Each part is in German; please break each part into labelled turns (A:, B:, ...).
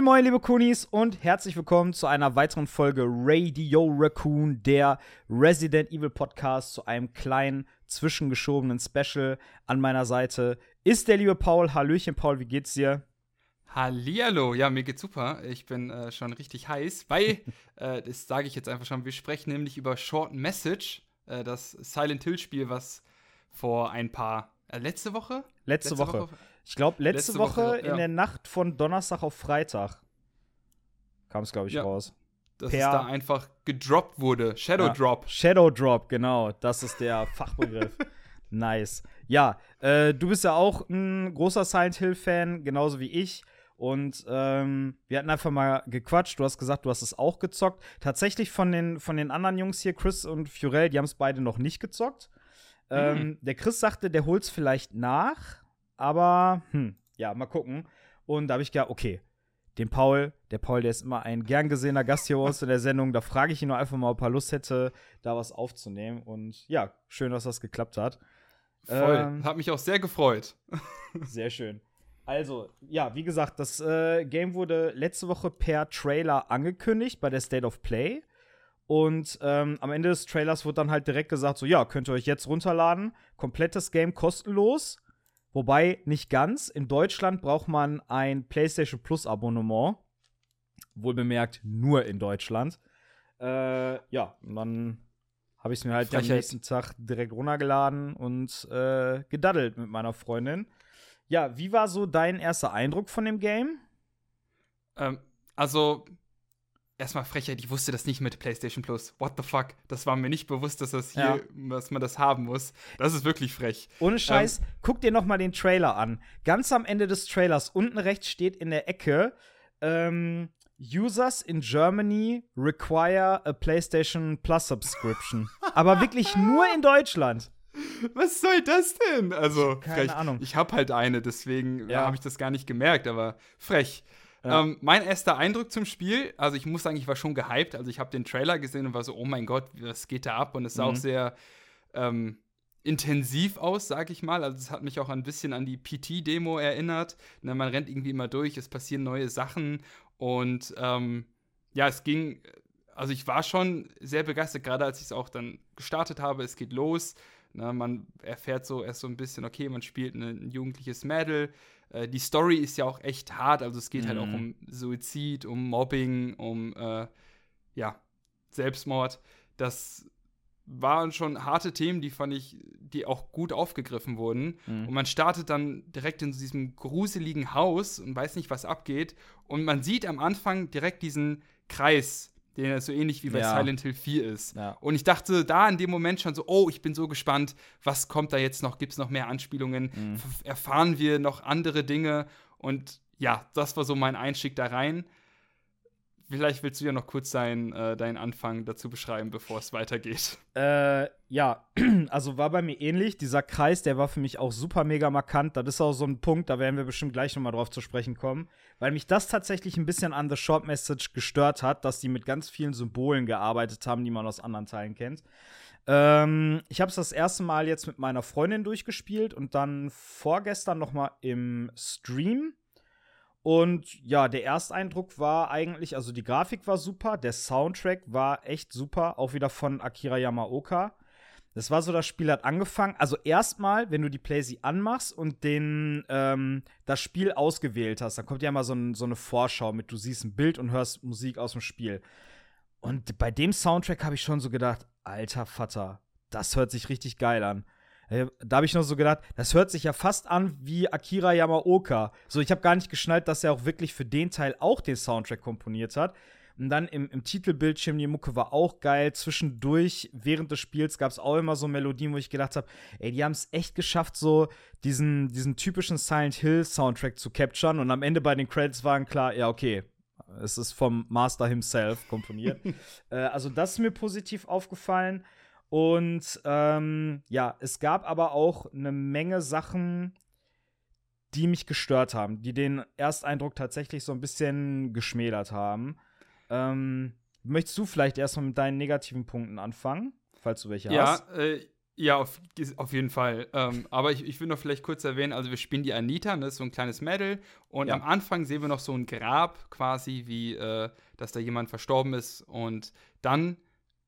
A: Moin, moin, liebe Kunis und herzlich willkommen zu einer weiteren Folge Radio Raccoon, der Resident Evil Podcast, zu einem kleinen zwischengeschobenen Special. An meiner Seite ist der liebe Paul. Hallöchen, Paul, wie geht's dir?
B: Hallihallo, ja, mir geht's super. Ich bin äh, schon richtig heiß, weil, äh, das sage ich jetzt einfach schon, wir sprechen nämlich über Short Message, äh, das Silent Hill-Spiel, was vor ein paar, äh, letzte Woche?
A: Letzte, letzte Woche. Woche. Ich glaube, letzte, letzte, Woche, Woche ja. in der Nacht von Donnerstag auf Freitag kam es, glaube ich, ja. raus.
B: Dass per es da einfach gedroppt wurde. Shadow ja. Drop.
A: Shadow Drop, genau. Das ist der Fachbegriff. nice. Ja, äh, du bist ja auch ein großer Silent Hill-Fan, genauso wie ich. Und ähm, wir hatten einfach mal gequatscht. Du hast gesagt, du hast es auch gezockt. Tatsächlich von den, von den anderen Jungs hier, Chris und Fiorell, die haben es beide noch nicht gezockt. Mhm. Ähm, der Chris sagte, der holt es vielleicht nach. Aber, hm, ja, mal gucken. Und da habe ich gedacht, okay, den Paul, der Paul, der ist immer ein gern gesehener Gast hier aus in der Sendung. Da frage ich ihn nur einfach mal, ob er Lust hätte, da was aufzunehmen. Und ja, schön, dass das geklappt hat.
B: Voll. Ähm, hat mich auch sehr gefreut.
A: sehr schön. Also, ja, wie gesagt, das äh, Game wurde letzte Woche per Trailer angekündigt bei der State of Play. Und ähm, am Ende des Trailers wurde dann halt direkt gesagt: so, ja, könnt ihr euch jetzt runterladen. Komplettes Game kostenlos. Wobei nicht ganz. In Deutschland braucht man ein PlayStation Plus Abonnement. Wohl bemerkt, nur in Deutschland. Äh, ja, und dann habe ich es mir halt Frechheit. am nächsten Tag direkt runtergeladen und äh, gedaddelt mit meiner Freundin. Ja, wie war so dein erster Eindruck von dem Game?
B: Ähm, also, erstmal Frechheit, ich wusste das nicht mit PlayStation Plus. What the fuck? Das war mir nicht bewusst, dass das hier, ja. dass man das haben muss. Das ist wirklich frech.
A: Ohne Scheiß, ähm, guck dir noch mal den Trailer an. Ganz am Ende des Trailers, unten rechts steht in der Ecke, ähm, Users in Germany require a PlayStation Plus Subscription. Aber wirklich nur in Deutschland.
B: Was soll das denn? Also,
A: keine frech. Ahnung.
B: Ich habe halt eine, deswegen ja. habe ich das gar nicht gemerkt, aber frech. Ja. Ähm, mein erster Eindruck zum Spiel, also ich muss sagen, ich war schon gehypt. Also ich habe den Trailer gesehen und war so, oh mein Gott, was geht da ab? Und es sah mhm. auch sehr ähm, intensiv aus, sag ich mal. Also es hat mich auch ein bisschen an die PT-Demo erinnert. Na, man rennt irgendwie immer durch, es passieren neue Sachen und ähm, ja, es ging, also ich war schon sehr begeistert, gerade als ich es auch dann gestartet habe. Es geht los. Na, man erfährt so erst so ein bisschen, okay, man spielt ein jugendliches Mädel. Äh, die Story ist ja auch echt hart, also es geht mhm. halt auch mhm. um Suizid, um Mobbing, um äh, ja, Selbstmord. Das waren schon harte Themen, die fand ich, die auch gut aufgegriffen wurden. Mhm. Und man startet dann direkt in diesem gruseligen Haus und weiß nicht, was abgeht. Und man sieht am Anfang direkt diesen Kreis, der so ähnlich wie bei ja. Silent Hill 4 ist. Ja. Und ich dachte da in dem Moment schon so, oh, ich bin so gespannt, was kommt da jetzt noch? Gibt es noch mehr Anspielungen? Mhm. Erfahren wir noch andere Dinge? Und ja, das war so mein Einstieg da rein. Vielleicht willst du ja noch kurz dein, äh, deinen Anfang dazu beschreiben, bevor es weitergeht.
A: Äh, ja, also war bei mir ähnlich. Dieser Kreis, der war für mich auch super mega markant. Das ist auch so ein Punkt, da werden wir bestimmt gleich nochmal drauf zu sprechen kommen. Weil mich das tatsächlich ein bisschen an The Short Message gestört hat, dass die mit ganz vielen Symbolen gearbeitet haben, die man aus anderen Teilen kennt. Ähm, ich habe es das erste Mal jetzt mit meiner Freundin durchgespielt und dann vorgestern nochmal im Stream. Und ja, der Ersteindruck war eigentlich, also die Grafik war super, der Soundtrack war echt super, auch wieder von Akira Yamaoka. Das war so, das Spiel hat angefangen. Also erstmal, wenn du die Playsee anmachst und den, ähm, das Spiel ausgewählt hast, dann kommt ja mal so, ein, so eine Vorschau mit, du siehst ein Bild und hörst Musik aus dem Spiel. Und bei dem Soundtrack habe ich schon so gedacht, alter Vater, das hört sich richtig geil an. Da habe ich noch so gedacht, das hört sich ja fast an wie Akira Yamaoka. So, ich habe gar nicht geschnallt, dass er auch wirklich für den Teil auch den Soundtrack komponiert hat. Und dann im, im Titelbildschirm, die Mucke war auch geil. Zwischendurch, während des Spiels, gab es auch immer so Melodien, wo ich gedacht habe, ey, die haben es echt geschafft, so diesen, diesen typischen Silent Hill Soundtrack zu capturen. Und am Ende bei den Credits waren klar, ja, okay, es ist vom Master himself komponiert. äh, also das ist mir positiv aufgefallen. Und ähm, ja, es gab aber auch eine Menge Sachen, die mich gestört haben, die den Ersteindruck tatsächlich so ein bisschen geschmälert haben. Ähm, möchtest du vielleicht erstmal mit deinen negativen Punkten anfangen, falls du welche
B: ja,
A: hast?
B: Ja, äh, Ja, auf, auf jeden Fall. Ähm, aber ich, ich will noch vielleicht kurz erwähnen, also wir spielen die Anita, das ist so ein kleines Mädel. Und ja. am Anfang sehen wir noch so ein Grab quasi, wie, äh, dass da jemand verstorben ist. Und dann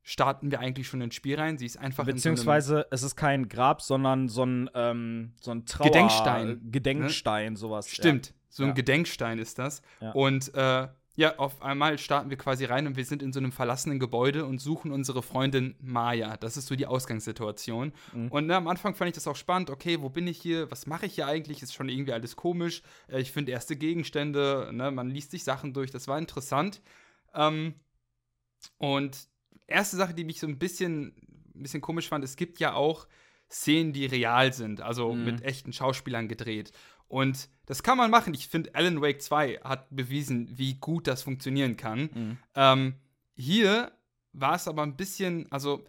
B: starten wir eigentlich schon ins Spiel rein. Sie ist einfach
A: Beziehungsweise so es ist kein Grab, sondern so ein, ähm, so ein Trauer
B: Gedenkstein.
A: Gedenkstein, ne? sowas.
B: Stimmt, ja. so ein ja. Gedenkstein ist das. Ja. Und äh, ja, auf einmal starten wir quasi rein und wir sind in so einem verlassenen Gebäude und suchen unsere Freundin Maya. Das ist so die Ausgangssituation. Mhm. Und ne, am Anfang fand ich das auch spannend. Okay, wo bin ich hier? Was mache ich hier eigentlich? Ist schon irgendwie alles komisch. Äh, ich finde erste Gegenstände, ne? man liest sich Sachen durch. Das war interessant. Ähm, und erste Sache, die mich so ein bisschen, ein bisschen komisch fand, es gibt ja auch Szenen, die real sind, also mhm. mit echten Schauspielern gedreht. Und das kann man machen. Ich finde, Alan Wake 2 hat bewiesen, wie gut das funktionieren kann. Mhm. Ähm, hier war es aber ein bisschen, also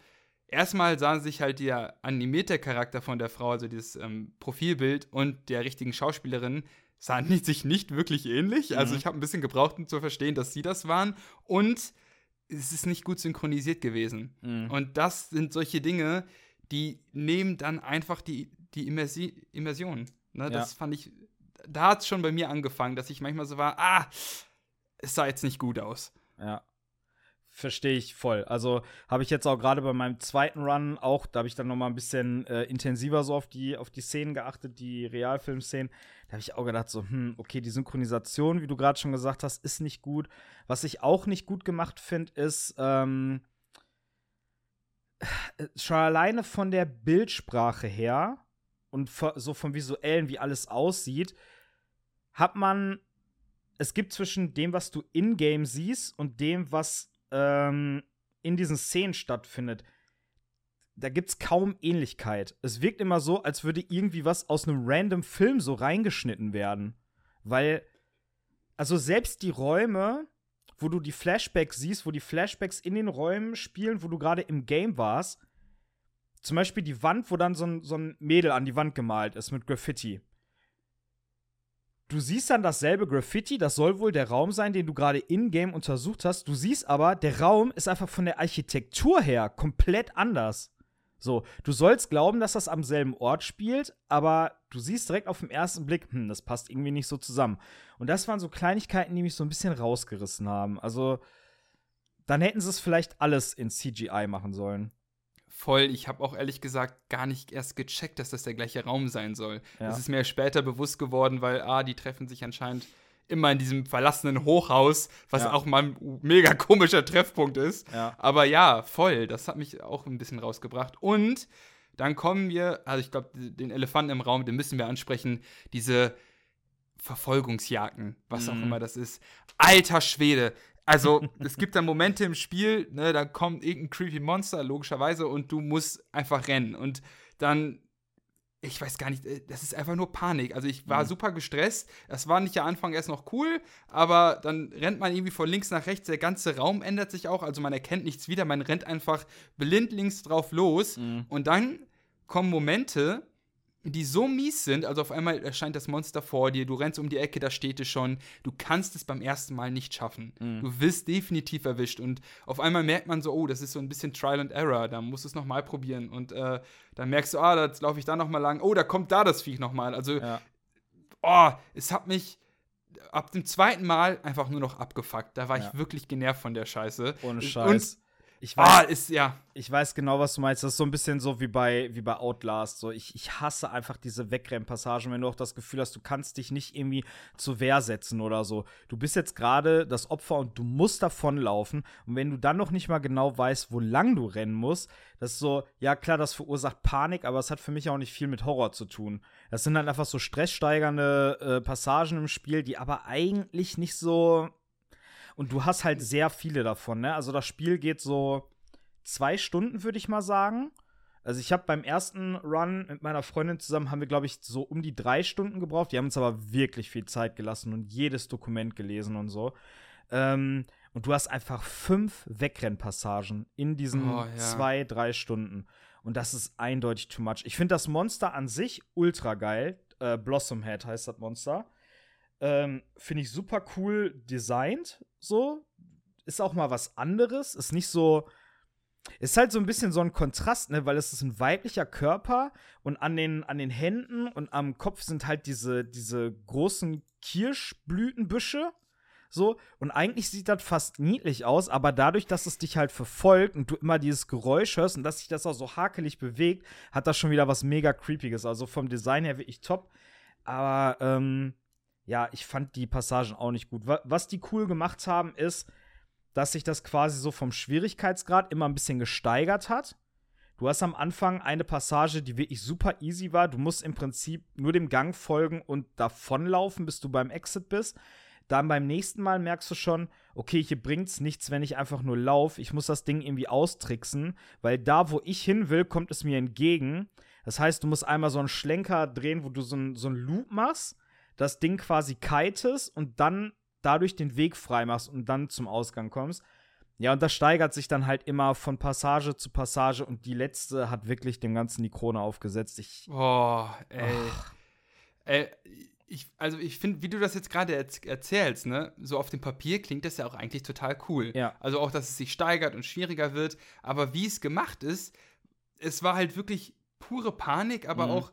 B: erstmal sahen sich halt der animierte Charakter von der Frau, also dieses ähm, Profilbild und der richtigen Schauspielerin, sahen sich nicht wirklich ähnlich. Also mhm. Also ich habe ein bisschen gebraucht, um zu verstehen, dass sie das waren. Und es ist nicht gut synchronisiert gewesen. Mhm. Und das sind solche Dinge, die nehmen dann einfach die, die Immersi Immersion. Ne? Ja. Das fand ich, da hat es schon bei mir angefangen, dass ich manchmal so war, ah, es sah jetzt nicht gut aus.
A: Ja. Verstehe ich voll. Also habe ich jetzt auch gerade bei meinem zweiten Run auch, da habe ich dann noch mal ein bisschen äh, intensiver so auf die, auf die Szenen geachtet, die Realfilmszenen. Da habe ich auch gedacht so, hm, okay, die Synchronisation, wie du gerade schon gesagt hast, ist nicht gut. Was ich auch nicht gut gemacht finde, ist ähm, äh, schon alleine von der Bildsprache her und so vom visuellen, wie alles aussieht, hat man es gibt zwischen dem, was du in-game siehst und dem, was ähm, in diesen Szenen stattfindet, da gibt es kaum Ähnlichkeit. Es wirkt immer so, als würde irgendwie was aus einem random Film so reingeschnitten werden. Weil, also selbst die Räume, wo du die Flashbacks siehst, wo die Flashbacks in den Räumen spielen, wo du gerade im Game warst, zum Beispiel die Wand, wo dann so ein, so ein Mädel an die Wand gemalt ist mit Graffiti du siehst dann dasselbe Graffiti, das soll wohl der Raum sein, den du gerade in-game untersucht hast. Du siehst aber, der Raum ist einfach von der Architektur her komplett anders. So, du sollst glauben, dass das am selben Ort spielt, aber du siehst direkt auf den ersten Blick, hm, das passt irgendwie nicht so zusammen. Und das waren so Kleinigkeiten, die mich so ein bisschen rausgerissen haben. Also, dann hätten sie es vielleicht alles in CGI machen sollen
B: voll. Ich habe auch ehrlich gesagt gar nicht erst gecheckt, dass das der gleiche Raum sein soll. Ja. Das ist mir später bewusst geworden, weil, ah, die treffen sich anscheinend immer in diesem verlassenen Hochhaus, was ja. auch mal ein mega komischer Treffpunkt ist. Ja. Aber ja, voll. Das hat mich auch ein bisschen rausgebracht. Und dann kommen wir, also ich glaube, den Elefanten im Raum, den müssen wir ansprechen, diese Verfolgungsjagden, was auch mhm. immer das ist. Alter Schwede, also, es gibt dann Momente im Spiel, ne, da kommt irgendein creepy Monster, logischerweise, und du musst einfach rennen. Und dann, ich weiß gar nicht, äh, das ist einfach nur Panik. Also, ich war mhm. super gestresst. Das war nicht am Anfang erst noch cool, aber dann rennt man irgendwie von links nach rechts. Der ganze Raum ändert sich auch. Also, man erkennt nichts wieder. Man rennt einfach blindlings drauf los. Mhm. Und dann kommen Momente, die so mies sind, also auf einmal erscheint das Monster vor dir, du rennst um die Ecke, da steht es schon, du kannst es beim ersten Mal nicht schaffen. Mhm. Du wirst definitiv erwischt und auf einmal merkt man so, oh, das ist so ein bisschen Trial and Error, da musst du es nochmal probieren und äh, dann merkst du, ah, da laufe ich da nochmal lang, oh, da kommt da das Viech nochmal. Also, ja. oh, es hat mich ab dem zweiten Mal einfach nur noch abgefuckt. Da war ja. ich wirklich genervt von der Scheiße.
A: Ohne Scheiß. Und
B: ich weiß, ah, ist, ja.
A: Ich weiß genau, was du meinst. Das ist so ein bisschen so wie bei, wie bei Outlast. So, ich, ich hasse einfach diese Wegrennpassagen, wenn du auch das Gefühl hast, du kannst dich nicht irgendwie zur Wehr setzen oder so. Du bist jetzt gerade das Opfer und du musst davonlaufen. Und wenn du dann noch nicht mal genau weißt, wo lang du rennen musst, das ist so, ja klar, das verursacht Panik, aber es hat für mich auch nicht viel mit Horror zu tun. Das sind dann einfach so stresssteigernde äh, Passagen im Spiel, die aber eigentlich nicht so und du hast halt sehr viele davon, ne? Also das Spiel geht so zwei Stunden, würde ich mal sagen. Also ich habe beim ersten Run mit meiner Freundin zusammen, haben wir, glaube ich, so um die drei Stunden gebraucht. Die haben uns aber wirklich viel Zeit gelassen und jedes Dokument gelesen und so. Ähm, und du hast einfach fünf Wegrennpassagen in diesen oh, ja. zwei, drei Stunden. Und das ist eindeutig too much. Ich finde das Monster an sich ultra geil. Äh, Blossom Head heißt das Monster. Ähm, Finde ich super cool designt, so. Ist auch mal was anderes. Ist nicht so. ist halt so ein bisschen so ein Kontrast, ne, weil es ist ein weiblicher Körper und an den, an den Händen und am Kopf sind halt diese, diese großen Kirschblütenbüsche. So, und eigentlich sieht das fast niedlich aus, aber dadurch, dass es dich halt verfolgt und du immer dieses Geräusch hörst und dass sich das auch so hakelig bewegt, hat das schon wieder was mega Creepiges. Also vom Design her wirklich top. Aber ähm, ja, ich fand die Passagen auch nicht gut. Was die cool gemacht haben, ist, dass sich das quasi so vom Schwierigkeitsgrad immer ein bisschen gesteigert hat. Du hast am Anfang eine Passage, die wirklich super easy war. Du musst im Prinzip nur dem Gang folgen und davonlaufen, bis du beim Exit bist. Dann beim nächsten Mal merkst du schon, okay, hier bringt's nichts, wenn ich einfach nur laufe. Ich muss das Ding irgendwie austricksen, weil da, wo ich hin will, kommt es mir entgegen. Das heißt, du musst einmal so einen Schlenker drehen, wo du so, ein, so einen Loop machst, das Ding quasi kitest und dann dadurch den Weg frei machst und dann zum Ausgang kommst. Ja, und das steigert sich dann halt immer von Passage zu Passage und die letzte hat wirklich dem Ganzen die Krone aufgesetzt. Ich.
B: Oh, ey. Ey, ich, also ich finde, wie du das jetzt gerade erzählst, ne, so auf dem Papier klingt das ja auch eigentlich total cool.
A: Ja.
B: Also auch, dass es sich steigert und schwieriger wird. Aber wie es gemacht ist, es war halt wirklich pure Panik, aber mhm. auch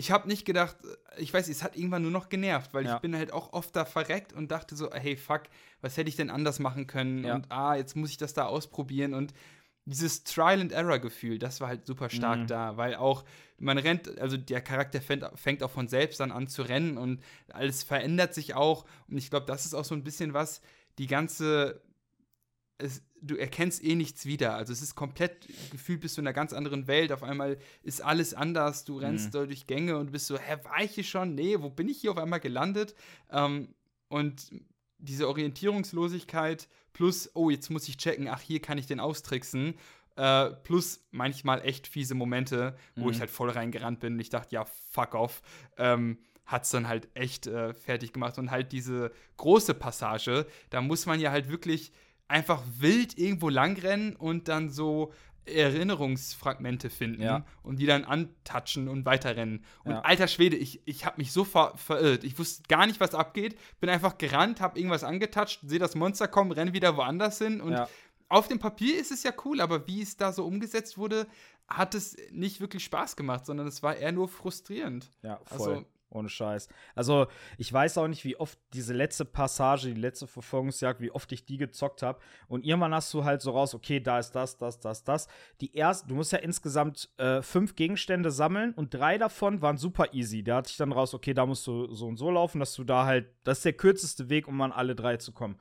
B: ich habe nicht gedacht, ich weiß, es hat irgendwann nur noch genervt, weil ja. ich bin halt auch oft da verreckt und dachte so, hey, fuck, was hätte ich denn anders machen können? Ja. Und ah, jetzt muss ich das da ausprobieren und dieses Trial and Error Gefühl, das war halt super stark mhm. da, weil auch man rennt, also der Charakter fängt, fängt auch von selbst dann an zu rennen und alles verändert sich auch und ich glaube, das ist auch so ein bisschen was die ganze es, du erkennst eh nichts wieder. Also es ist komplett gefühlt bist du in einer ganz anderen Welt. Auf einmal ist alles anders. Du rennst mhm. durch Gänge und bist so, hä, war ich hier schon? Nee, wo bin ich hier auf einmal gelandet? Ähm, und diese Orientierungslosigkeit plus, oh, jetzt muss ich checken, ach, hier kann ich den austricksen. Äh, plus manchmal echt fiese Momente, wo mhm. ich halt voll reingerannt bin und ich dachte, ja, fuck off. Ähm, hat es dann halt echt äh, fertig gemacht. Und halt diese große Passage, da muss man ja halt wirklich einfach wild irgendwo langrennen und dann so Erinnerungsfragmente finden ja. und die dann antatschen und weiterrennen. Und ja. alter Schwede, ich, ich habe mich so ver verirrt. Ich wusste gar nicht, was abgeht. Bin einfach gerannt, habe irgendwas angetatscht, sehe das Monster kommen, renne wieder woanders hin. Und ja. auf dem Papier ist es ja cool, aber wie es da so umgesetzt wurde, hat es nicht wirklich Spaß gemacht, sondern es war eher nur frustrierend.
A: Ja, voll. Also, ohne Scheiß. Also, ich weiß auch nicht, wie oft diese letzte Passage, die letzte Verfolgungsjagd, wie oft ich die gezockt habe. Und irgendwann hast du halt so raus, okay, da ist das, das, das, das. Die erste, du musst ja insgesamt äh, fünf Gegenstände sammeln und drei davon waren super easy. Da hatte ich dann raus, okay, da musst du so und so laufen, dass du da halt, das ist der kürzeste Weg, um an alle drei zu kommen.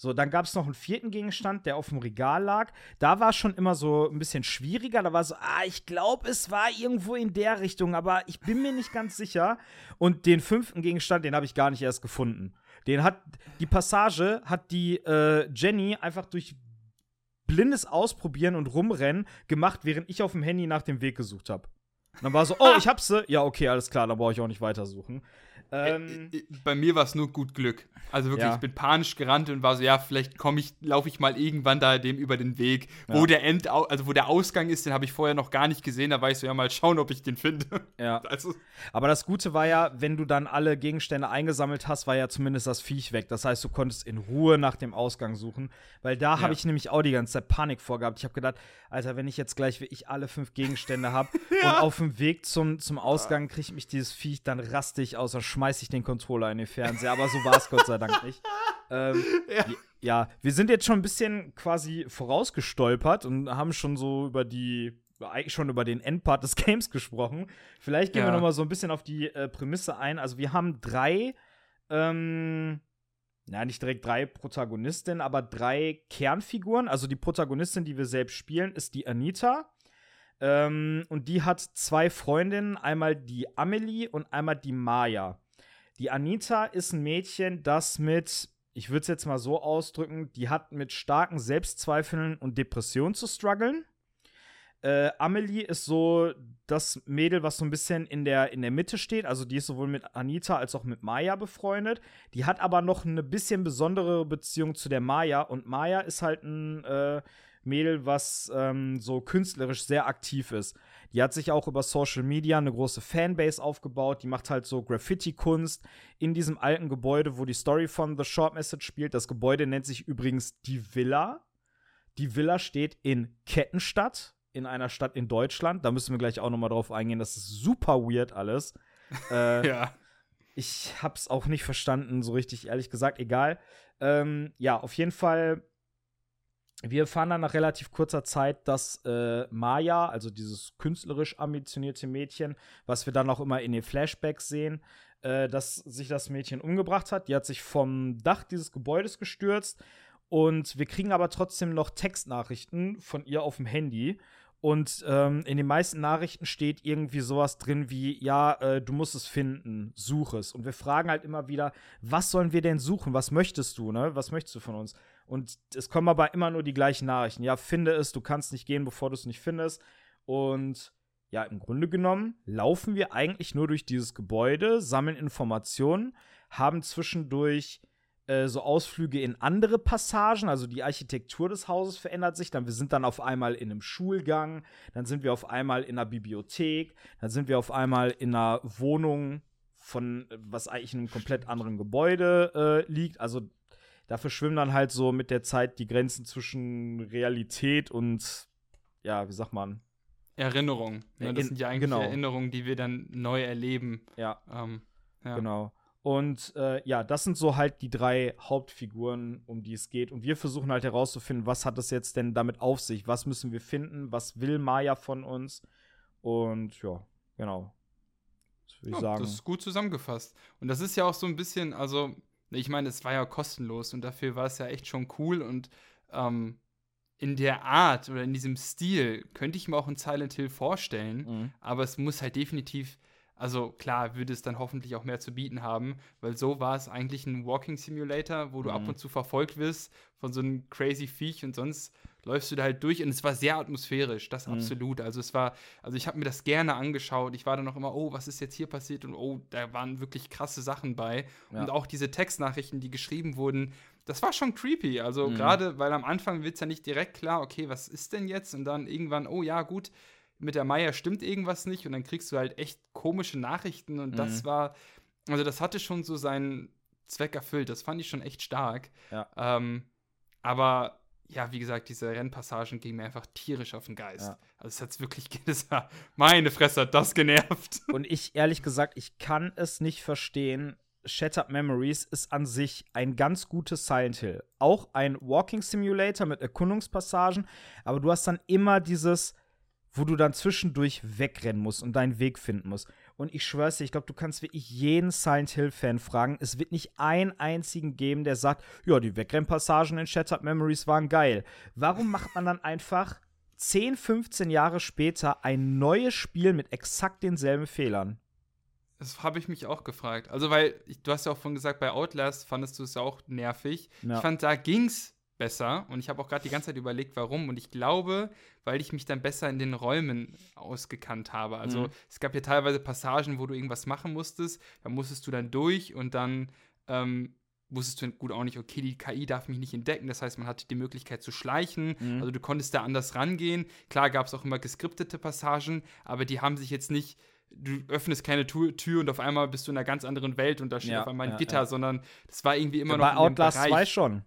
A: So, dann gab es noch einen vierten Gegenstand, der auf dem Regal lag. Da war es schon immer so ein bisschen schwieriger. Da war so, ah, ich glaube, es war irgendwo in der Richtung, aber ich bin mir nicht ganz sicher. Und den fünften Gegenstand, den habe ich gar nicht erst gefunden. Den hat, die Passage hat die äh, Jenny einfach durch blindes Ausprobieren und Rumrennen gemacht, während ich auf dem Handy nach dem Weg gesucht habe. Dann war so, oh, ich hab sie. Ja, okay, alles klar, dann brauche ich auch nicht weitersuchen.
B: Ähm, äh, äh, Bei mir war es nur gut Glück. Also wirklich, ja. ich bin panisch gerannt und war so, ja, vielleicht komme ich, laufe ich mal irgendwann da dem über den Weg, ja. wo der End, also wo der Ausgang ist, den habe ich vorher noch gar nicht gesehen. Da war ich so, ja, mal schauen, ob ich den finde.
A: Ja. Also. Aber das Gute war ja, wenn du dann alle Gegenstände eingesammelt hast, war ja zumindest das Viech weg. Das heißt, du konntest in Ruhe nach dem Ausgang suchen, weil da ja. habe ich nämlich auch die ganze Zeit Panik vorgehabt. Ich habe gedacht, Alter, wenn ich jetzt gleich wie ich alle fünf Gegenstände habe und auf dem Weg zum, zum Ausgang kriege mich dieses Viech, dann raste ich aus, dann schmeiße ich den Controller in den Fernseher. Aber so war es Gott sei Dank nicht. Ähm, ja. ja, wir sind jetzt schon ein bisschen quasi vorausgestolpert und haben schon so über die eigentlich schon über den Endpart des Games gesprochen. Vielleicht gehen ja. wir noch mal so ein bisschen auf die äh, Prämisse ein. Also wir haben drei, ähm, na nicht direkt drei Protagonistinnen, aber drei Kernfiguren. Also die Protagonistin, die wir selbst spielen, ist die Anita. Ähm, und die hat zwei Freundinnen, einmal die Amelie und einmal die Maya. Die Anita ist ein Mädchen, das mit, ich würde es jetzt mal so ausdrücken, die hat mit starken Selbstzweifeln und Depressionen zu strugglen. Äh, Amelie ist so das Mädel, was so ein bisschen in der, in der Mitte steht. Also die ist sowohl mit Anita als auch mit Maya befreundet. Die hat aber noch eine bisschen besondere Beziehung zu der Maya. Und Maya ist halt ein äh, Mädel, was ähm, so künstlerisch sehr aktiv ist. Die hat sich auch über Social Media eine große Fanbase aufgebaut. Die macht halt so Graffiti-Kunst in diesem alten Gebäude, wo die Story von The Short Message spielt. Das Gebäude nennt sich übrigens die Villa. Die Villa steht in Kettenstadt, in einer Stadt in Deutschland. Da müssen wir gleich auch noch mal drauf eingehen. Das ist super weird alles.
B: äh, ja.
A: Ich hab's auch nicht verstanden, so richtig, ehrlich gesagt. Egal. Ähm, ja, auf jeden Fall wir erfahren dann nach relativ kurzer Zeit, dass äh, Maya, also dieses künstlerisch ambitionierte Mädchen, was wir dann auch immer in den Flashbacks sehen, äh, dass sich das Mädchen umgebracht hat. Die hat sich vom Dach dieses Gebäudes gestürzt. Und wir kriegen aber trotzdem noch Textnachrichten von ihr auf dem Handy. Und ähm, in den meisten Nachrichten steht irgendwie sowas drin wie, ja, äh, du musst es finden, such es. Und wir fragen halt immer wieder, was sollen wir denn suchen? Was möchtest du, ne? Was möchtest du von uns? Und es kommen aber immer nur die gleichen Nachrichten. Ja, finde es, du kannst nicht gehen, bevor du es nicht findest. Und ja, im Grunde genommen laufen wir eigentlich nur durch dieses Gebäude, sammeln Informationen, haben zwischendurch äh, so Ausflüge in andere Passagen, also die Architektur des Hauses verändert sich, dann wir sind dann auf einmal in einem Schulgang, dann sind wir auf einmal in einer Bibliothek, dann sind wir auf einmal in einer Wohnung von was eigentlich in einem komplett anderen Gebäude äh, liegt, also da verschwimmen dann halt so mit der Zeit die Grenzen zwischen Realität und, ja, wie sagt man?
B: Erinnerung. Ne? Das sind ja eigentlich genau. Erinnerungen, die wir dann neu erleben.
A: Ja. Ähm, ja. Genau. Und äh, ja, das sind so halt die drei Hauptfiguren, um die es geht. Und wir versuchen halt herauszufinden, was hat es jetzt denn damit auf sich? Was müssen wir finden? Was will Maya von uns? Und ja, genau.
B: Das würde ich ja, sagen. Das ist gut zusammengefasst. Und das ist ja auch so ein bisschen, also ich meine, es war ja kostenlos und dafür war es ja echt schon cool und ähm, in der Art oder in diesem Stil könnte ich mir auch ein Silent Hill vorstellen, mhm. aber es muss halt definitiv, also klar, würde es dann hoffentlich auch mehr zu bieten haben, weil so war es eigentlich ein Walking Simulator, wo du mhm. ab und zu verfolgt wirst von so einem crazy Viech und sonst läufst du da halt durch und es war sehr atmosphärisch, das mhm. absolut. Also es war, also ich habe mir das gerne angeschaut. Ich war dann auch immer, oh, was ist jetzt hier passiert? Und oh, da waren wirklich krasse Sachen bei. Ja. Und auch diese Textnachrichten, die geschrieben wurden, das war schon creepy. Also mhm. gerade, weil am Anfang wird es ja nicht direkt klar, okay, was ist denn jetzt? Und dann irgendwann, oh ja, gut, mit der Maya stimmt irgendwas nicht. Und dann kriegst du halt echt komische Nachrichten. Und mhm. das war, also das hatte schon so seinen Zweck erfüllt. Das fand ich schon echt stark.
A: Ja.
B: Ähm, aber ja, wie gesagt, diese Rennpassagen gingen mir einfach tierisch auf den Geist. Ja. Also es hat wirklich, das war, meine Fresse hat das genervt.
A: Und ich, ehrlich gesagt, ich kann es nicht verstehen. Shattered Memories ist an sich ein ganz gutes Silent Hill. Auch ein Walking Simulator mit Erkundungspassagen, aber du hast dann immer dieses, wo du dann zwischendurch wegrennen musst und deinen Weg finden musst. Und ich schwör's dir, ich glaube, du kannst wirklich jeden Silent Hill-Fan fragen. Es wird nicht einen einzigen geben, der sagt, ja, die Wegrennpassagen in Shattered Memories waren geil. Warum macht man dann einfach 10, 15 Jahre später ein neues Spiel mit exakt denselben Fehlern?
B: Das habe ich mich auch gefragt. Also, weil, du hast ja auch vorhin gesagt, bei Outlast fandest du es ja auch nervig. Ja. Ich fand, da ging's besser. Und ich habe auch gerade die ganze Zeit überlegt, warum. Und ich glaube, weil ich mich dann besser in den Räumen ausgekannt habe. Also mhm. es gab ja teilweise Passagen, wo du irgendwas machen musstest. Da musstest du dann durch und dann ähm, wusstest du gut auch nicht, okay, die KI darf mich nicht entdecken. Das heißt, man hatte die Möglichkeit zu schleichen. Mhm. Also du konntest da anders rangehen. Klar gab es auch immer geskriptete Passagen, aber die haben sich jetzt nicht du öffnest keine Tür, und auf einmal bist du in einer ganz anderen Welt und da steht ja, auf einmal ein ja, Gitter, ja. sondern das war irgendwie immer
A: noch. Bei Outlast 2 schon.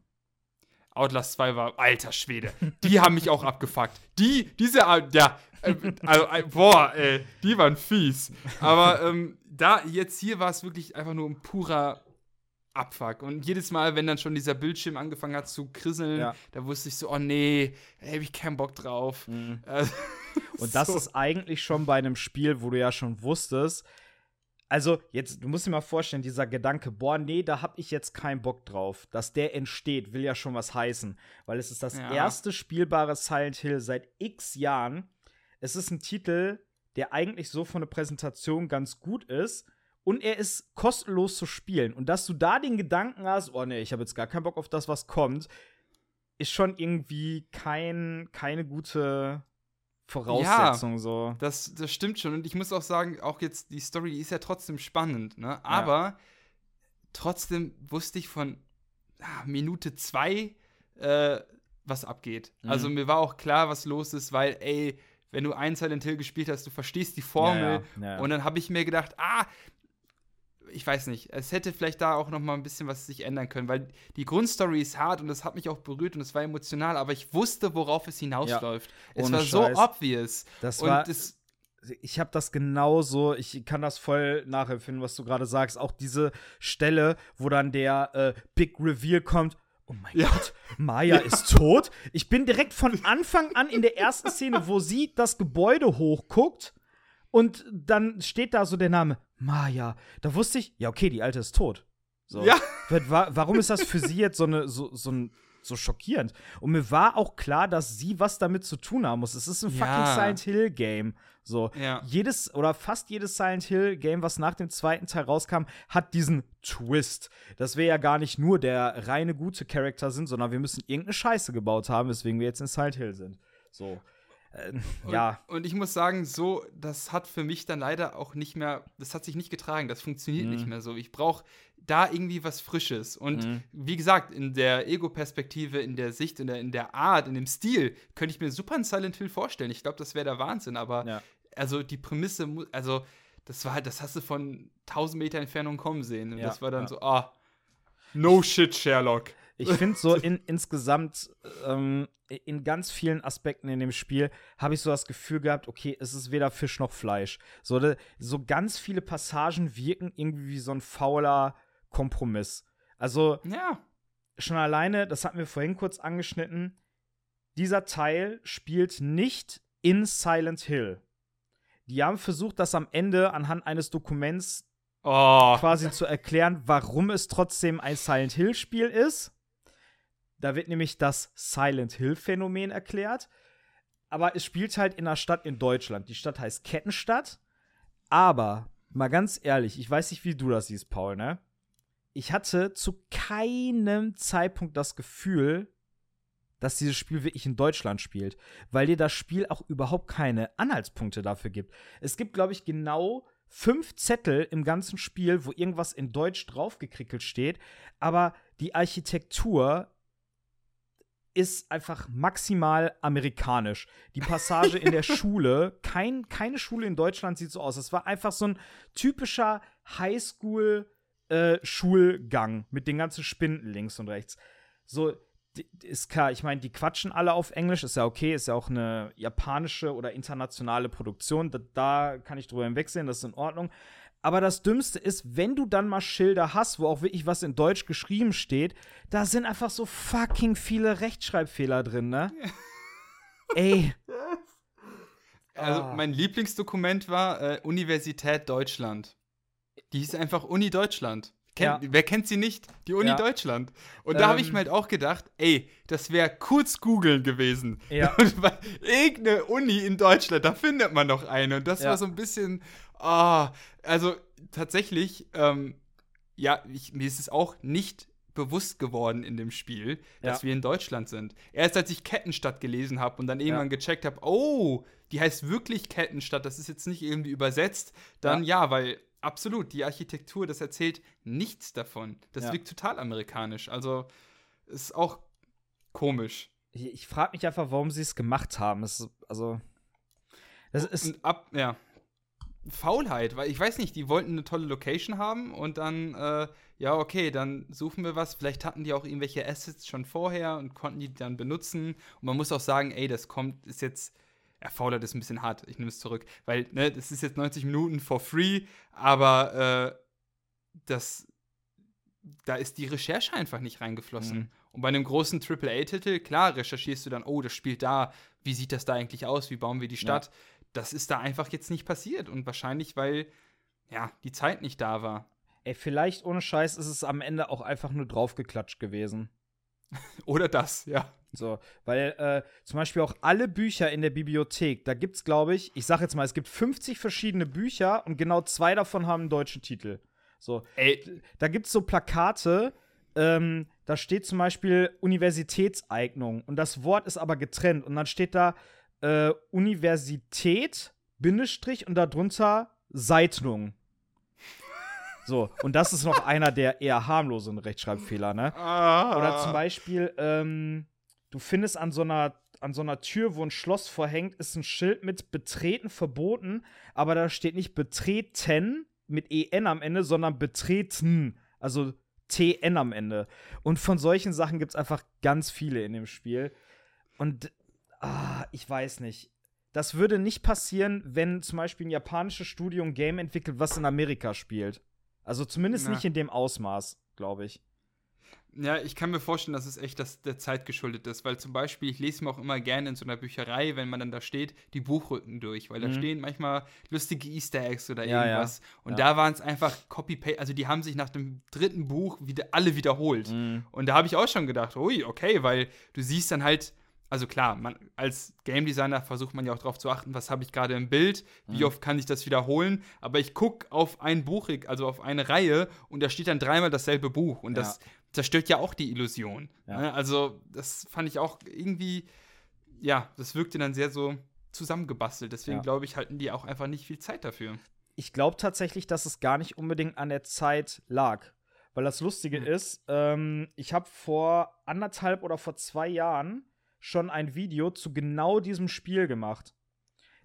B: Outlast 2 war, alter Schwede, die haben mich auch abgefuckt. Die, diese, ja, äh, also, äh, boah, ey, die waren fies. Aber ähm, da, jetzt hier war es wirklich einfach nur ein purer Abfuck. Und jedes Mal, wenn dann schon dieser Bildschirm angefangen hat zu krisseln, ja. da wusste ich so, oh nee, da habe ich keinen Bock drauf. Mhm.
A: Äh, Und das so. ist eigentlich schon bei einem Spiel, wo du ja schon wusstest, also, jetzt, du musst dir mal vorstellen, dieser Gedanke, boah, nee, da hab ich jetzt keinen Bock drauf, dass der entsteht, will ja schon was heißen. Weil es ist das ja. erste spielbare Silent Hill seit x Jahren. Es ist ein Titel, der eigentlich so von der Präsentation ganz gut ist. Und er ist kostenlos zu spielen. Und dass du da den Gedanken hast, oh nee, ich habe jetzt gar keinen Bock auf das, was kommt, ist schon irgendwie kein, keine gute Voraussetzung
B: ja,
A: so.
B: Das, das stimmt schon. Und ich muss auch sagen, auch jetzt die Story die ist ja trotzdem spannend, ne? Aber ja. trotzdem wusste ich von ah, Minute zwei, äh, was abgeht. Mhm. Also mir war auch klar, was los ist, weil, ey, wenn du ein Silent Hill gespielt hast, du verstehst die Formel. Ja, und dann habe ich mir gedacht, ah, ich weiß nicht, es hätte vielleicht da auch noch mal ein bisschen was sich ändern können, weil die Grundstory ist hart und das hat mich auch berührt und es war emotional, aber ich wusste, worauf es hinausläuft. Ja, es war Scheiß. so obvious.
A: Das und war das ich habe das genauso, ich kann das voll nachempfinden, was du gerade sagst. Auch diese Stelle, wo dann der äh, Big Reveal kommt. Oh mein ja. Gott, Maya ja. ist tot. Ich bin direkt von Anfang an in der ersten Szene, wo sie das Gebäude hochguckt und dann steht da so der Name Maya. Da wusste ich, ja, okay, die Alte ist tot. So. Ja. Warum ist das für sie jetzt so, eine, so, so ein so schockierend. Und mir war auch klar, dass sie was damit zu tun haben muss. Es ist ein fucking ja. Silent Hill Game. So, ja. jedes oder fast jedes Silent Hill Game, was nach dem zweiten Teil rauskam, hat diesen Twist. Dass wir ja gar nicht nur der reine gute Charakter sind, sondern wir müssen irgendeine Scheiße gebaut haben, weswegen wir jetzt in Silent Hill sind. So.
B: Äh, ja. Und ich muss sagen, so, das hat für mich dann leider auch nicht mehr, das hat sich nicht getragen, das funktioniert mhm. nicht mehr so. Ich brauche da irgendwie was Frisches. Und mhm. wie gesagt, in der Ego-Perspektive, in der Sicht, in der, in der Art, in dem Stil, könnte ich mir super ein Silent Hill vorstellen. Ich glaube, das wäre der Wahnsinn. Aber ja. also die Prämisse, also das war halt, das hast du von 1000 Meter Entfernung kommen sehen. Und ja, das war dann ja. so, ah, no shit, Sherlock.
A: Ich finde so in, insgesamt ähm, in ganz vielen Aspekten in dem Spiel habe ich so das Gefühl gehabt, okay, es ist weder Fisch noch Fleisch. So, so ganz viele Passagen wirken irgendwie wie so ein fauler Kompromiss. Also, ja. schon alleine, das hatten wir vorhin kurz angeschnitten, dieser Teil spielt nicht in Silent Hill. Die haben versucht, das am Ende anhand eines Dokuments oh. quasi zu erklären, warum es trotzdem ein Silent Hill-Spiel ist. Da wird nämlich das Silent Hill-Phänomen erklärt. Aber es spielt halt in einer Stadt in Deutschland. Die Stadt heißt Kettenstadt. Aber, mal ganz ehrlich, ich weiß nicht, wie du das siehst, Paul, ne? ich hatte zu keinem Zeitpunkt das Gefühl, dass dieses Spiel wirklich in Deutschland spielt, weil dir das Spiel auch überhaupt keine Anhaltspunkte dafür gibt. Es gibt, glaube ich, genau fünf Zettel im ganzen Spiel, wo irgendwas in Deutsch draufgekrickelt steht, aber die Architektur ist einfach maximal amerikanisch. Die Passage in der Schule, kein, keine Schule in Deutschland sieht so aus. Es war einfach so ein typischer Highschool- äh, Schulgang mit den ganzen Spinden links und rechts. So, ist klar, ich meine, die quatschen alle auf Englisch, ist ja okay, ist ja auch eine japanische oder internationale Produktion. Da, da kann ich drüber hinwegsehen, das ist in Ordnung. Aber das Dümmste ist, wenn du dann mal Schilder hast, wo auch wirklich was in Deutsch geschrieben steht, da sind einfach so fucking viele Rechtschreibfehler drin, ne? Ey.
B: Also, ah. mein Lieblingsdokument war äh, Universität Deutschland. Die hieß einfach Uni Deutschland. Ken, ja. Wer kennt sie nicht? Die Uni ja. Deutschland. Und da habe ich ähm. mir halt auch gedacht, ey, das wäre kurz googeln gewesen. Ja. irgendeine Uni in Deutschland, da findet man noch eine. Und das ja. war so ein bisschen, ah, oh, also tatsächlich, ähm, ja, ich, mir ist es auch nicht bewusst geworden in dem Spiel, dass wir in Deutschland sind. Erst als ich Kettenstadt gelesen habe und dann irgendwann gecheckt habe, oh, die heißt wirklich Kettenstadt, das ist jetzt nicht irgendwie übersetzt, dann ja weil Absolut, die Architektur, das erzählt nichts davon. Das ja. wirkt total amerikanisch. Also ist auch komisch.
A: Ich, ich frage mich einfach, warum sie es gemacht haben. Es, also
B: das ist ab, ja. Faulheit, weil ich weiß nicht, die wollten eine tolle Location haben und dann, äh, ja, okay, dann suchen wir was. Vielleicht hatten die auch irgendwelche Assets schon vorher und konnten die dann benutzen. Und man muss auch sagen, ey, das kommt, ist jetzt ja, Fallout ist ein bisschen hart, ich nehme es zurück. Weil, ne, das ist jetzt 90 Minuten for free, aber äh, das, da ist die Recherche einfach nicht reingeflossen. Mhm. Und bei einem großen AAA-Titel, klar, recherchierst du dann, oh, das spielt da, wie sieht das da eigentlich aus, wie bauen wir die Stadt? Ja. Das ist da einfach jetzt nicht passiert. Und wahrscheinlich, weil, ja, die Zeit nicht da war.
A: Ey, vielleicht ohne Scheiß ist es am Ende auch einfach nur draufgeklatscht gewesen.
B: Oder das, ja.
A: So, weil äh, zum Beispiel auch alle Bücher in der Bibliothek, da gibt es, glaube ich, ich sag jetzt mal, es gibt 50 verschiedene Bücher und genau zwei davon haben einen deutschen Titel. So, Ey. da gibt es so Plakate, ähm, da steht zum Beispiel Universitätseignung und das Wort ist aber getrennt und dann steht da äh, Universität, Bindestrich und darunter Seitnung. So, und das ist noch einer der eher harmlosen Rechtschreibfehler, ne? Ah. Oder zum Beispiel, ähm, du findest an so einer an so einer Tür, wo ein Schloss vorhängt, ist ein Schild mit Betreten verboten, aber da steht nicht Betreten mit EN am Ende, sondern betreten. Also TN am Ende. Und von solchen Sachen gibt es einfach ganz viele in dem Spiel. Und ah, ich weiß nicht. Das würde nicht passieren, wenn zum Beispiel ein japanisches Studio ein Game entwickelt, was in Amerika spielt. Also zumindest Na. nicht in dem Ausmaß, glaube ich.
B: Ja, ich kann mir vorstellen, dass es echt das, der Zeit geschuldet ist, weil zum Beispiel, ich lese mir auch immer gerne in so einer Bücherei, wenn man dann da steht, die Buchrücken durch, weil mhm. da stehen manchmal lustige Easter Eggs oder ja, irgendwas. Ja. Und ja. da waren es einfach Copy-Paste, also die haben sich nach dem dritten Buch wieder alle wiederholt. Mhm. Und da habe ich auch schon gedacht, ui, okay, weil du siehst dann halt, also klar, man, als Game Designer versucht man ja auch darauf zu achten, was habe ich gerade im Bild, wie mhm. oft kann ich das wiederholen, aber ich gucke auf ein Buch, also auf eine Reihe und da steht dann dreimal dasselbe Buch und das zerstört ja auch die Illusion. Ja. Ne? Also, das fand ich auch irgendwie, ja, das wirkte dann sehr so zusammengebastelt. Deswegen ja. glaube ich, halten die auch einfach nicht viel Zeit dafür.
A: Ich glaube tatsächlich, dass es gar nicht unbedingt an der Zeit lag. Weil das Lustige mhm. ist, ähm, ich habe vor anderthalb oder vor zwei Jahren schon ein Video zu genau diesem Spiel gemacht.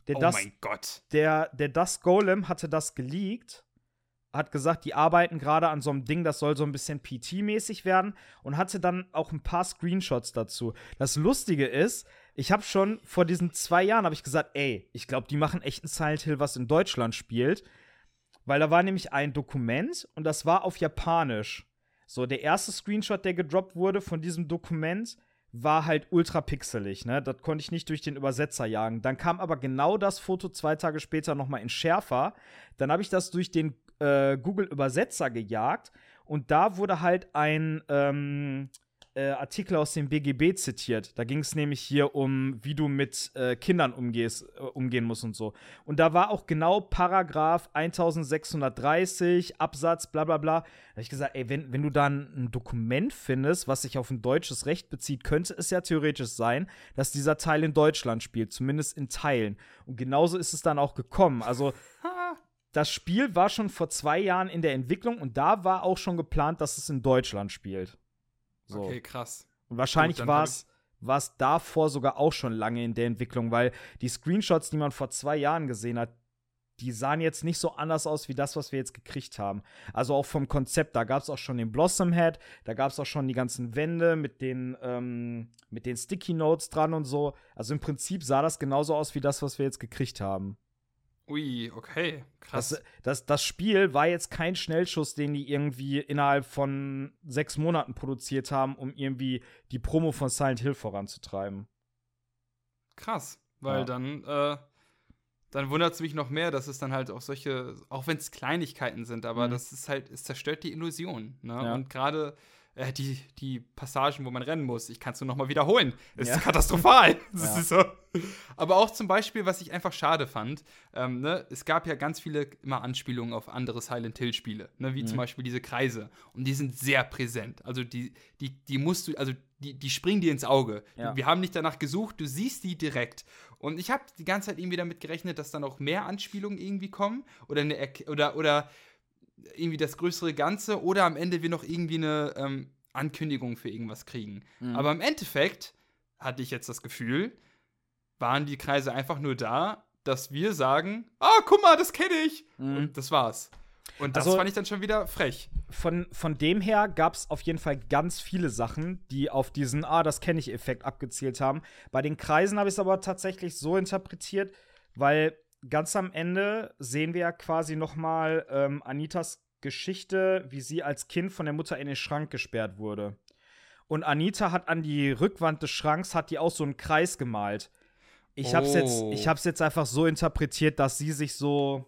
B: Der oh das, mein Gott.
A: Der, der Das Golem hatte das geleakt hat gesagt, die arbeiten gerade an so einem Ding, das soll so ein bisschen PT-mäßig werden und hatte dann auch ein paar Screenshots dazu. Das Lustige ist, ich habe schon vor diesen zwei Jahren habe ich gesagt, ey, ich glaube, die machen echt ein Silent Hill, was in Deutschland spielt, weil da war nämlich ein Dokument und das war auf Japanisch. So, der erste Screenshot, der gedroppt wurde von diesem Dokument, war halt ultra pixelig, ne? Das konnte ich nicht durch den Übersetzer jagen. Dann kam aber genau das Foto zwei Tage später nochmal in schärfer. Dann habe ich das durch den äh, Google Übersetzer gejagt und da wurde halt ein ähm, äh, Artikel aus dem BGB zitiert. Da ging es nämlich hier um, wie du mit äh, Kindern umgehst, äh, umgehen musst und so. Und da war auch genau Paragraph 1630, Absatz, bla bla bla. Da habe ich gesagt, ey, wenn, wenn du dann ein Dokument findest, was sich auf ein deutsches Recht bezieht, könnte es ja theoretisch sein, dass dieser Teil in Deutschland spielt, zumindest in Teilen. Und genauso ist es dann auch gekommen. Also das Spiel war schon vor zwei Jahren in der Entwicklung und da war auch schon geplant, dass es in Deutschland spielt.
B: So. Okay, krass.
A: Und wahrscheinlich war es war es davor sogar auch schon lange in der Entwicklung, weil die Screenshots, die man vor zwei Jahren gesehen hat, die sahen jetzt nicht so anders aus wie das, was wir jetzt gekriegt haben. Also auch vom Konzept, da gab es auch schon den Blossom Head, da gab es auch schon die ganzen Wände mit den, ähm, mit den Sticky Notes dran und so. Also im Prinzip sah das genauso aus wie das, was wir jetzt gekriegt haben.
B: Ui, okay, krass.
A: Das, das, das, Spiel war jetzt kein Schnellschuss, den die irgendwie innerhalb von sechs Monaten produziert haben, um irgendwie die Promo von Silent Hill voranzutreiben.
B: Krass, weil ja. dann, äh, dann wundert es mich noch mehr, dass es dann halt auch solche, auch wenn es Kleinigkeiten sind, aber mhm. das ist halt, es zerstört die Illusion. Ne? Ja. Und gerade äh, die, die Passagen, wo man rennen muss. Ich kann es nur noch mal wiederholen. Es ja. ist katastrophal. Ja. ist so. Aber auch zum Beispiel, was ich einfach schade fand, ähm, ne, es gab ja ganz viele immer Anspielungen auf andere Silent Hill-Spiele, ne, wie mhm. zum Beispiel diese Kreise. Und die sind sehr präsent. Also die, die, die musst du, also die, die springen dir ins Auge. Ja. Wir haben nicht danach gesucht, du siehst die direkt. Und ich habe die ganze Zeit irgendwie damit gerechnet, dass dann auch mehr Anspielungen irgendwie kommen oder eine oder oder irgendwie das größere Ganze oder am Ende wir noch irgendwie eine ähm, Ankündigung für irgendwas kriegen. Mhm. Aber im Endeffekt hatte ich jetzt das Gefühl, waren die Kreise einfach nur da, dass wir sagen, ah, guck mal, das kenne ich. Mhm. Und das war's. Und das also, fand ich dann schon wieder frech.
A: Von, von dem her gab es auf jeden Fall ganz viele Sachen, die auf diesen Ah, das kenne ich Effekt abgezielt haben. Bei den Kreisen habe ich es aber tatsächlich so interpretiert, weil ganz am Ende sehen wir ja quasi noch mal ähm, Anitas Geschichte, wie sie als Kind von der Mutter in den Schrank gesperrt wurde. Und Anita hat an die Rückwand des Schranks hat die auch so einen Kreis gemalt. Ich habe es jetzt, ich hab's jetzt einfach so interpretiert, dass sie sich so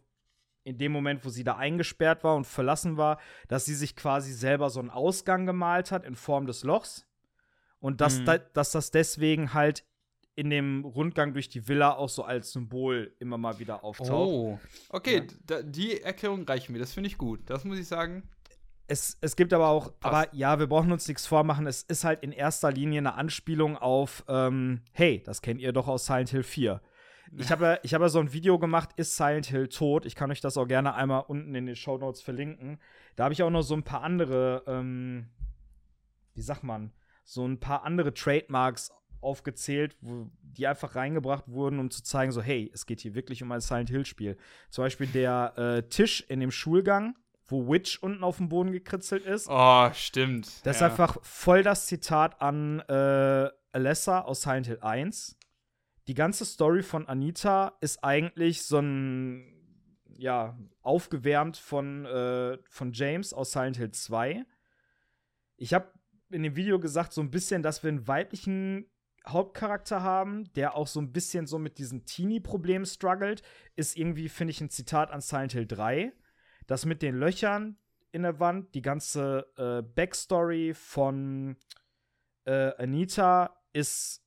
A: in dem Moment, wo sie da eingesperrt war und verlassen war, dass sie sich quasi selber so einen Ausgang gemalt hat in Form des Lochs. Und dass, mhm. da, dass das deswegen halt in dem Rundgang durch die Villa auch so als Symbol immer mal wieder auftaucht. Oh,
B: okay, ja. da, die Erklärung reicht mir. Das finde ich gut. Das muss ich sagen.
A: Es, es gibt aber auch, Passt. aber ja, wir brauchen uns nichts vormachen. Es ist halt in erster Linie eine Anspielung auf, ähm, hey, das kennt ihr doch aus Silent Hill 4. Ich habe ich hab ja so ein Video gemacht, ist Silent Hill tot? Ich kann euch das auch gerne einmal unten in den Show Notes verlinken. Da habe ich auch noch so ein paar andere, ähm, wie sagt man, so ein paar andere Trademarks aufgezählt, wo die einfach reingebracht wurden, um zu zeigen, so, hey, es geht hier wirklich um ein Silent Hill-Spiel. Zum Beispiel der äh, Tisch in dem Schulgang, wo Witch unten auf dem Boden gekritzelt ist.
B: Oh, stimmt.
A: Das ja. ist einfach voll das Zitat an äh, Alessa aus Silent Hill 1. Die ganze Story von Anita ist eigentlich so ein, ja, aufgewärmt von, äh, von James aus Silent Hill 2. Ich habe in dem Video gesagt, so ein bisschen, dass wir einen weiblichen Hauptcharakter haben, der auch so ein bisschen so mit diesen Teenie-Problemen struggelt, ist irgendwie, finde ich, ein Zitat an Silent Hill 3. Das mit den Löchern in der Wand, die ganze äh, Backstory von äh, Anita ist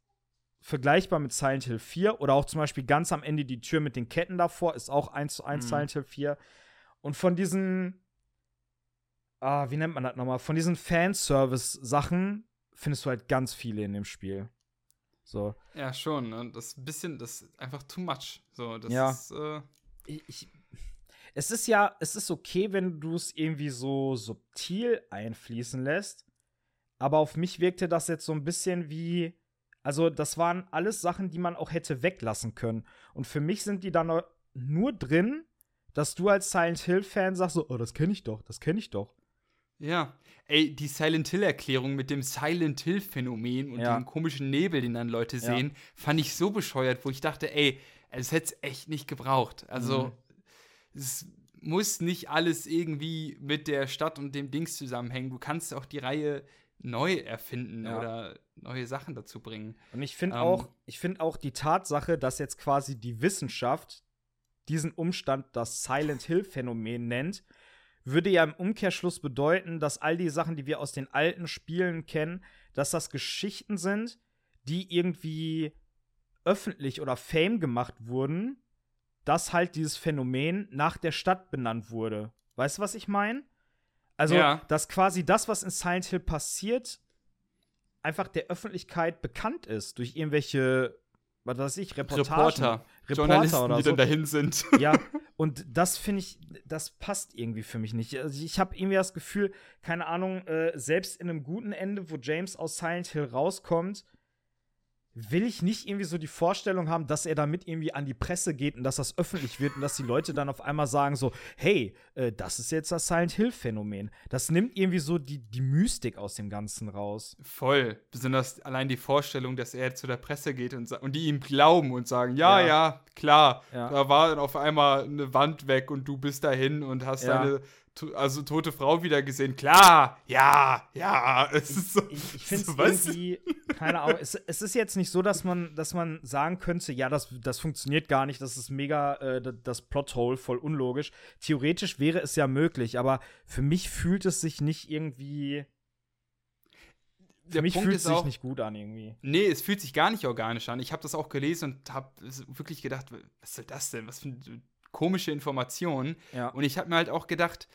A: vergleichbar mit Silent Hill 4 oder auch zum Beispiel ganz am Ende die Tür mit den Ketten davor ist auch 1 zu 1 mhm. Silent Hill 4. Und von diesen, ah, wie nennt man das nochmal? Von diesen Fanservice-Sachen findest du halt ganz viele in dem Spiel. So.
B: Ja, schon. Ne? Das ist ein bisschen, das ist einfach too much. So, das
A: ja.
B: ist. Äh
A: ich, ich, es ist ja, es ist okay, wenn du es irgendwie so subtil einfließen lässt. Aber auf mich wirkte das jetzt so ein bisschen wie. Also, das waren alles Sachen, die man auch hätte weglassen können. Und für mich sind die dann nur drin, dass du als Silent Hill-Fan sagst: so, Oh, das kenne ich doch, das kenne ich doch.
B: Ja, ey, die Silent Hill-Erklärung mit dem Silent Hill-Phänomen und ja. dem komischen Nebel, den dann Leute sehen, ja. fand ich so bescheuert, wo ich dachte, ey, es hätte es echt nicht gebraucht. Also, mhm. es muss nicht alles irgendwie mit der Stadt und dem Dings zusammenhängen. Du kannst auch die Reihe neu erfinden ja. oder neue Sachen dazu bringen.
A: Und ich finde ähm, auch, ich finde auch die Tatsache, dass jetzt quasi die Wissenschaft diesen Umstand das Silent Hill Phänomen nennt, würde ja im Umkehrschluss bedeuten, dass all die Sachen, die wir aus den alten Spielen kennen, dass das Geschichten sind, die irgendwie öffentlich oder Fame gemacht wurden, dass halt dieses Phänomen nach der Stadt benannt wurde. Weißt du, was ich meine? Also, ja. dass quasi das, was in Silent Hill passiert, einfach der Öffentlichkeit bekannt ist durch irgendwelche was weiß ich, Reportagen.
B: Reporter. Reporter Journalisten, oder so. die dann dahin sind.
A: Ja, und das finde ich, das passt irgendwie für mich nicht. Also ich habe irgendwie das Gefühl, keine Ahnung, äh, selbst in einem guten Ende, wo James aus Silent Hill rauskommt, will ich nicht irgendwie so die Vorstellung haben, dass er damit irgendwie an die Presse geht und dass das öffentlich wird und dass die Leute dann auf einmal sagen so, hey, äh, das ist jetzt das Silent Hill Phänomen. Das nimmt irgendwie so die, die Mystik aus dem Ganzen raus.
B: Voll. Besonders allein die Vorstellung, dass er zu der Presse geht und, und die ihm glauben und sagen, ja, ja, ja klar, ja. da war dann auf einmal eine Wand weg und du bist dahin und hast ja. deine also tote Frau wieder gesehen. Klar, ja, ja. Es ist so,
A: ich, ich finde es so, irgendwie, keine Ahnung, es, es, ist jetzt nicht so, dass man, dass man sagen könnte, ja, das, das funktioniert gar nicht, das ist mega äh, das Plothole, voll unlogisch. Theoretisch wäre es ja möglich, aber für mich fühlt es sich nicht irgendwie. Für Der mich Punkt fühlt es sich auch, nicht gut an irgendwie.
B: Nee, es fühlt sich gar nicht organisch an. Ich habe das auch gelesen und habe wirklich gedacht, was soll das denn? Was für ein komische Informationen. Ja. Und ich habe mir halt auch gedacht,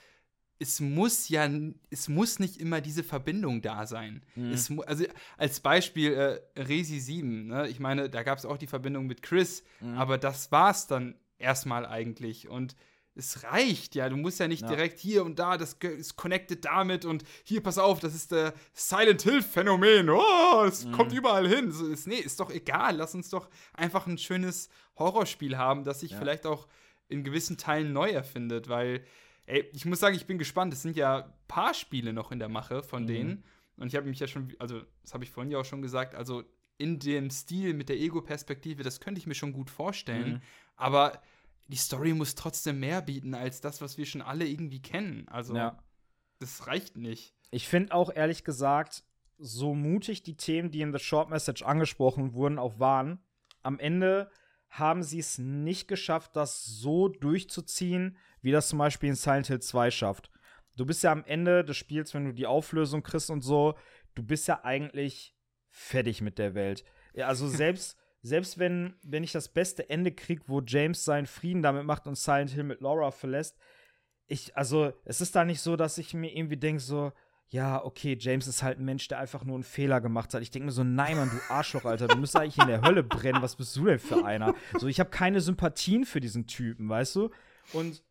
B: es muss ja, es muss nicht immer diese Verbindung da sein. Mhm. Es, also als Beispiel äh, Resi 7, ne? ich meine, da gab es auch die Verbindung mit Chris, mhm. aber das war es dann erstmal eigentlich. Und es reicht ja, du musst ja nicht ja. direkt hier und da, das ist connected damit und hier, pass auf, das ist der Silent Hill-Phänomen. Oh, es mhm. kommt überall hin. So, ist, nee, ist doch egal, lass uns doch einfach ein schönes Horrorspiel haben, das sich ja. vielleicht auch in gewissen Teilen neu erfindet, weil, ey, ich muss sagen, ich bin gespannt. Es sind ja ein paar Spiele noch in der Mache von mhm. denen. Und ich habe mich ja schon, also, das habe ich vorhin ja auch schon gesagt, also in dem Stil mit der Ego-Perspektive, das könnte ich mir schon gut vorstellen. Mhm. Aber die Story muss trotzdem mehr bieten als das, was wir schon alle irgendwie kennen. Also, ja. das reicht nicht.
A: Ich finde auch ehrlich gesagt, so mutig die Themen, die in The Short Message angesprochen wurden, auch waren, am Ende haben sie es nicht geschafft, das so durchzuziehen, wie das zum Beispiel in Silent Hill 2 schafft. Du bist ja am Ende des Spiels, wenn du die Auflösung kriegst und so, du bist ja eigentlich fertig mit der Welt. Ja, also selbst, selbst wenn, wenn ich das beste Ende krieg, wo James seinen Frieden damit macht und Silent Hill mit Laura verlässt, ich, also es ist da nicht so, dass ich mir irgendwie denke, so, ja, okay, James ist halt ein Mensch, der einfach nur einen Fehler gemacht hat. Ich denke mir so, nein, Mann, du Arschloch, Alter, du müsstest eigentlich in der Hölle brennen. Was bist du denn für einer? So, ich habe keine Sympathien für diesen Typen, weißt du? Und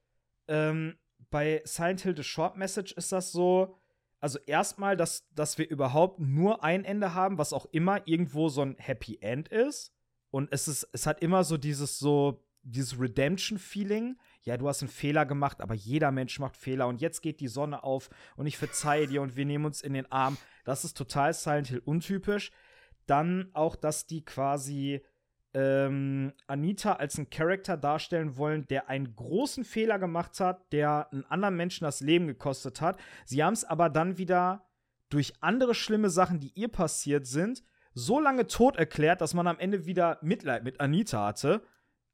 A: ähm, bei Silent Hill The Short Message ist das so, also erstmal, dass, dass wir überhaupt nur ein Ende haben, was auch immer irgendwo so ein Happy End ist. Und es ist, es hat immer so dieses so, dieses Redemption-Feeling. Ja, du hast einen Fehler gemacht, aber jeder Mensch macht Fehler und jetzt geht die Sonne auf und ich verzeihe dir und wir nehmen uns in den Arm. Das ist total Silent Hill untypisch. Dann auch, dass die quasi ähm, Anita als einen Charakter darstellen wollen, der einen großen Fehler gemacht hat, der einen anderen Menschen das Leben gekostet hat. Sie haben es aber dann wieder durch andere schlimme Sachen, die ihr passiert sind, so lange tot erklärt, dass man am Ende wieder Mitleid mit Anita hatte.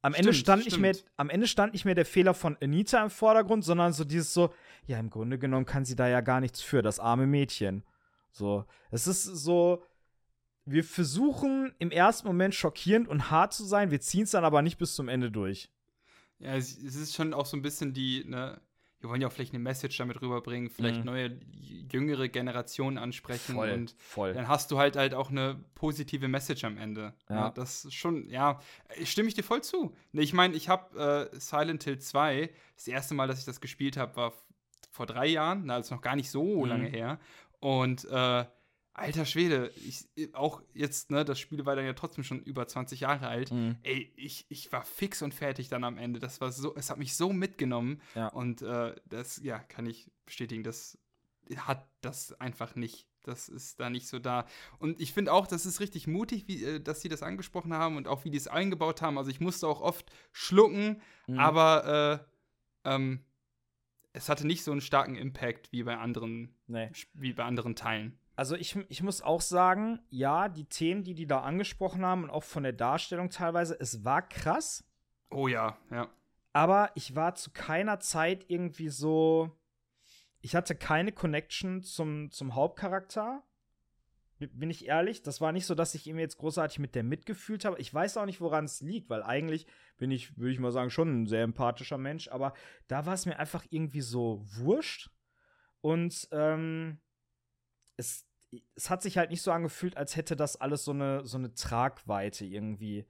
A: Am stimmt, Ende, stand nicht mehr, am Ende stand nicht mehr der Fehler von Anita im Vordergrund, sondern so dieses so, ja, im Grunde genommen kann sie da ja gar nichts für, das arme Mädchen. So, es ist so, wir versuchen im ersten Moment schockierend und hart zu sein, wir ziehen es dann aber nicht bis zum Ende durch.
B: Ja, es, ist schon auch so ein bisschen die, ne, wir wollen ja auch vielleicht eine Message damit rüberbringen, vielleicht mhm. neue, jüngere Generationen ansprechen
A: voll,
B: und
A: voll.
B: dann hast du halt halt auch eine positive Message am Ende. Ja. ja das ist schon, ja, stimme ich dir voll zu. Ich meine, ich habe äh, Silent Hill 2, das erste Mal, dass ich das gespielt habe, war vor drei Jahren, na, das ist noch gar nicht so mhm. lange her. Und äh, Alter Schwede, ich, auch jetzt, ne, das Spiel war dann ja trotzdem schon über 20 Jahre alt. Mhm. Ey, ich, ich war fix und fertig dann am Ende. Das war so, es hat mich so mitgenommen.
A: Ja.
B: Und äh, das, ja, kann ich bestätigen, das hat das einfach nicht. Das ist da nicht so da. Und ich finde auch, das ist richtig mutig, wie, äh, dass sie das angesprochen haben und auch wie die es eingebaut haben. Also ich musste auch oft schlucken, mhm. aber äh, ähm, es hatte nicht so einen starken Impact wie bei anderen,
A: nee.
B: wie bei anderen Teilen.
A: Also ich, ich muss auch sagen, ja, die Themen, die die da angesprochen haben und auch von der Darstellung teilweise, es war krass.
B: Oh ja, ja.
A: Aber ich war zu keiner Zeit irgendwie so. Ich hatte keine Connection zum, zum Hauptcharakter. Bin ich ehrlich? Das war nicht so, dass ich ihm jetzt großartig mit der mitgefühlt habe. Ich weiß auch nicht, woran es liegt, weil eigentlich bin ich, würde ich mal sagen, schon ein sehr empathischer Mensch. Aber da war es mir einfach irgendwie so wurscht. Und ähm, es, es hat sich halt nicht so angefühlt, als hätte das alles so eine, so eine Tragweite irgendwie.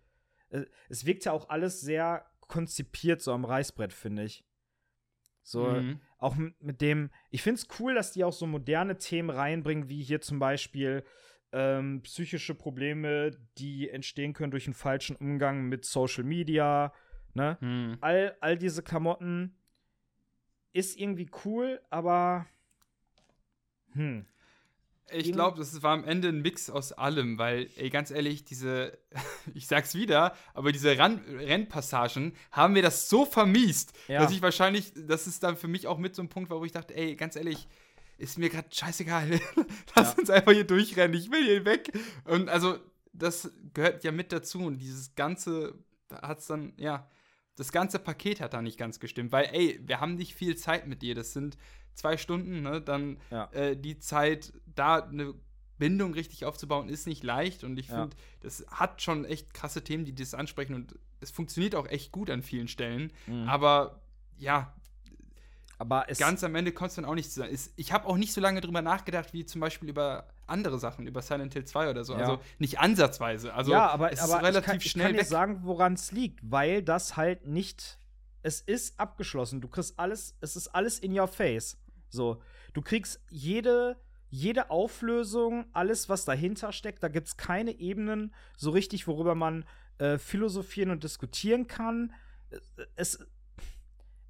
A: Äh, es wirkt ja auch alles sehr konzipiert, so am Reißbrett, finde ich. So, mhm. auch mit dem, ich finde es cool, dass die auch so moderne Themen reinbringen, wie hier zum Beispiel ähm, psychische Probleme, die entstehen können durch einen falschen Umgang mit Social Media, ne? Mhm. All, all diese Klamotten ist irgendwie cool, aber hm.
B: Ich glaube, das war am Ende ein Mix aus allem, weil, ey, ganz ehrlich, diese, ich sag's wieder, aber diese Ran Rennpassagen haben mir das so vermiest, ja. dass ich wahrscheinlich, das ist dann für mich auch mit so einem Punkt, wo ich dachte, ey, ganz ehrlich, ist mir gerade scheißegal. Lass ja. uns einfach hier durchrennen, ich will hier weg. Und also, das gehört ja mit dazu und dieses Ganze hat's dann, ja, das ganze Paket hat da nicht ganz gestimmt, weil, ey, wir haben nicht viel Zeit mit dir. Das sind zwei Stunden, ne? Dann
A: ja.
B: äh, die Zeit, da eine Bindung richtig aufzubauen, ist nicht leicht. Und ich finde, ja. das hat schon echt krasse Themen, die das ansprechen. Und es funktioniert auch echt gut an vielen Stellen. Mhm. Aber ja,
A: aber
B: ganz am Ende kommt es dann auch nicht zu sein. Ich habe auch nicht so lange drüber nachgedacht, wie zum Beispiel über andere Sachen, über Silent Hill 2 oder so. Ja. Also nicht ansatzweise. Also
A: ja, aber, es ist aber relativ ich kann, schnell. Ich kann dir sagen, woran es liegt, weil das halt nicht. Es ist abgeschlossen. Du kriegst alles, es ist alles in your face. So, du kriegst jede, jede Auflösung, alles, was dahinter steckt. Da gibt es keine Ebenen so richtig, worüber man äh, philosophieren und diskutieren kann. Es,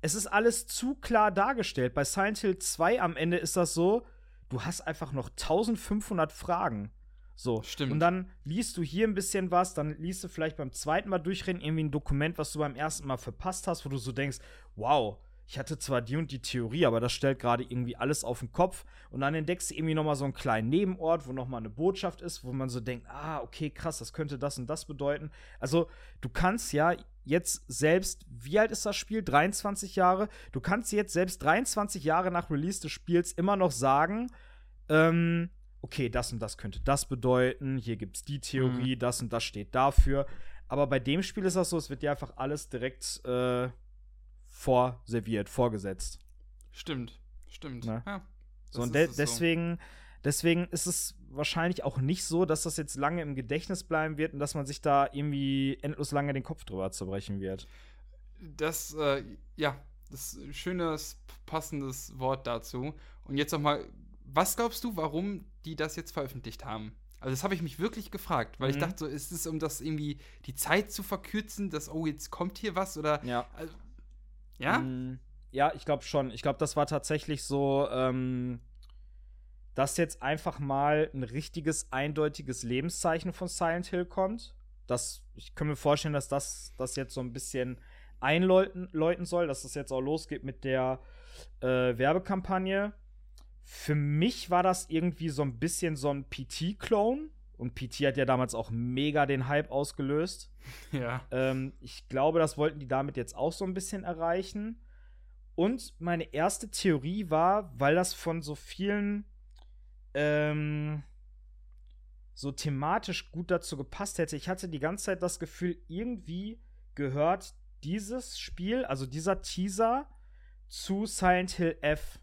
A: es ist alles zu klar dargestellt. Bei Silent Hill 2 am Ende ist das so, du hast einfach noch 1500 Fragen. So.
B: Stimmt.
A: Und dann liest du hier ein bisschen was, dann liest du vielleicht beim zweiten Mal durchrennen irgendwie ein Dokument, was du beim ersten Mal verpasst hast, wo du so denkst, wow, ich hatte zwar die und die Theorie, aber das stellt gerade irgendwie alles auf den Kopf. Und dann entdeckst du irgendwie noch mal so einen kleinen Nebenort, wo noch mal eine Botschaft ist, wo man so denkt, ah, okay, krass, das könnte das und das bedeuten. Also, du kannst ja jetzt selbst, wie alt ist das Spiel? 23 Jahre? Du kannst jetzt selbst 23 Jahre nach Release des Spiels immer noch sagen, ähm, okay, das und das könnte das bedeuten, hier gibt es die Theorie, mhm. das und das steht dafür. Aber bei dem Spiel ist das so, es wird dir einfach alles direkt äh, vorserviert, vorgesetzt.
B: Stimmt, stimmt.
A: Ne? Ja, so, und de deswegen, so. deswegen ist es wahrscheinlich auch nicht so, dass das jetzt lange im Gedächtnis bleiben wird und dass man sich da irgendwie endlos lange den Kopf drüber zerbrechen wird.
B: Das, äh, ja, das ist ein schönes, passendes Wort dazu. Und jetzt noch mal was glaubst du, warum die das jetzt veröffentlicht haben? Also das habe ich mich wirklich gefragt, weil mhm. ich dachte so, ist es um das irgendwie die Zeit zu verkürzen, dass oh jetzt kommt hier was oder
A: ja,
B: also, ja,
A: mhm. ja, ich glaube schon. Ich glaube, das war tatsächlich so, ähm, dass jetzt einfach mal ein richtiges eindeutiges Lebenszeichen von Silent Hill kommt. Das, ich kann mir vorstellen, dass das, das jetzt so ein bisschen einläuten soll, dass es jetzt auch losgeht mit der äh, Werbekampagne für mich war das irgendwie so ein bisschen so ein PT-Clone. Und PT hat ja damals auch mega den Hype ausgelöst.
B: Ja.
A: Ähm, ich glaube, das wollten die damit jetzt auch so ein bisschen erreichen. Und meine erste Theorie war, weil das von so vielen ähm, so thematisch gut dazu gepasst hätte. Ich hatte die ganze Zeit das Gefühl, irgendwie gehört dieses Spiel, also dieser Teaser, zu Silent Hill F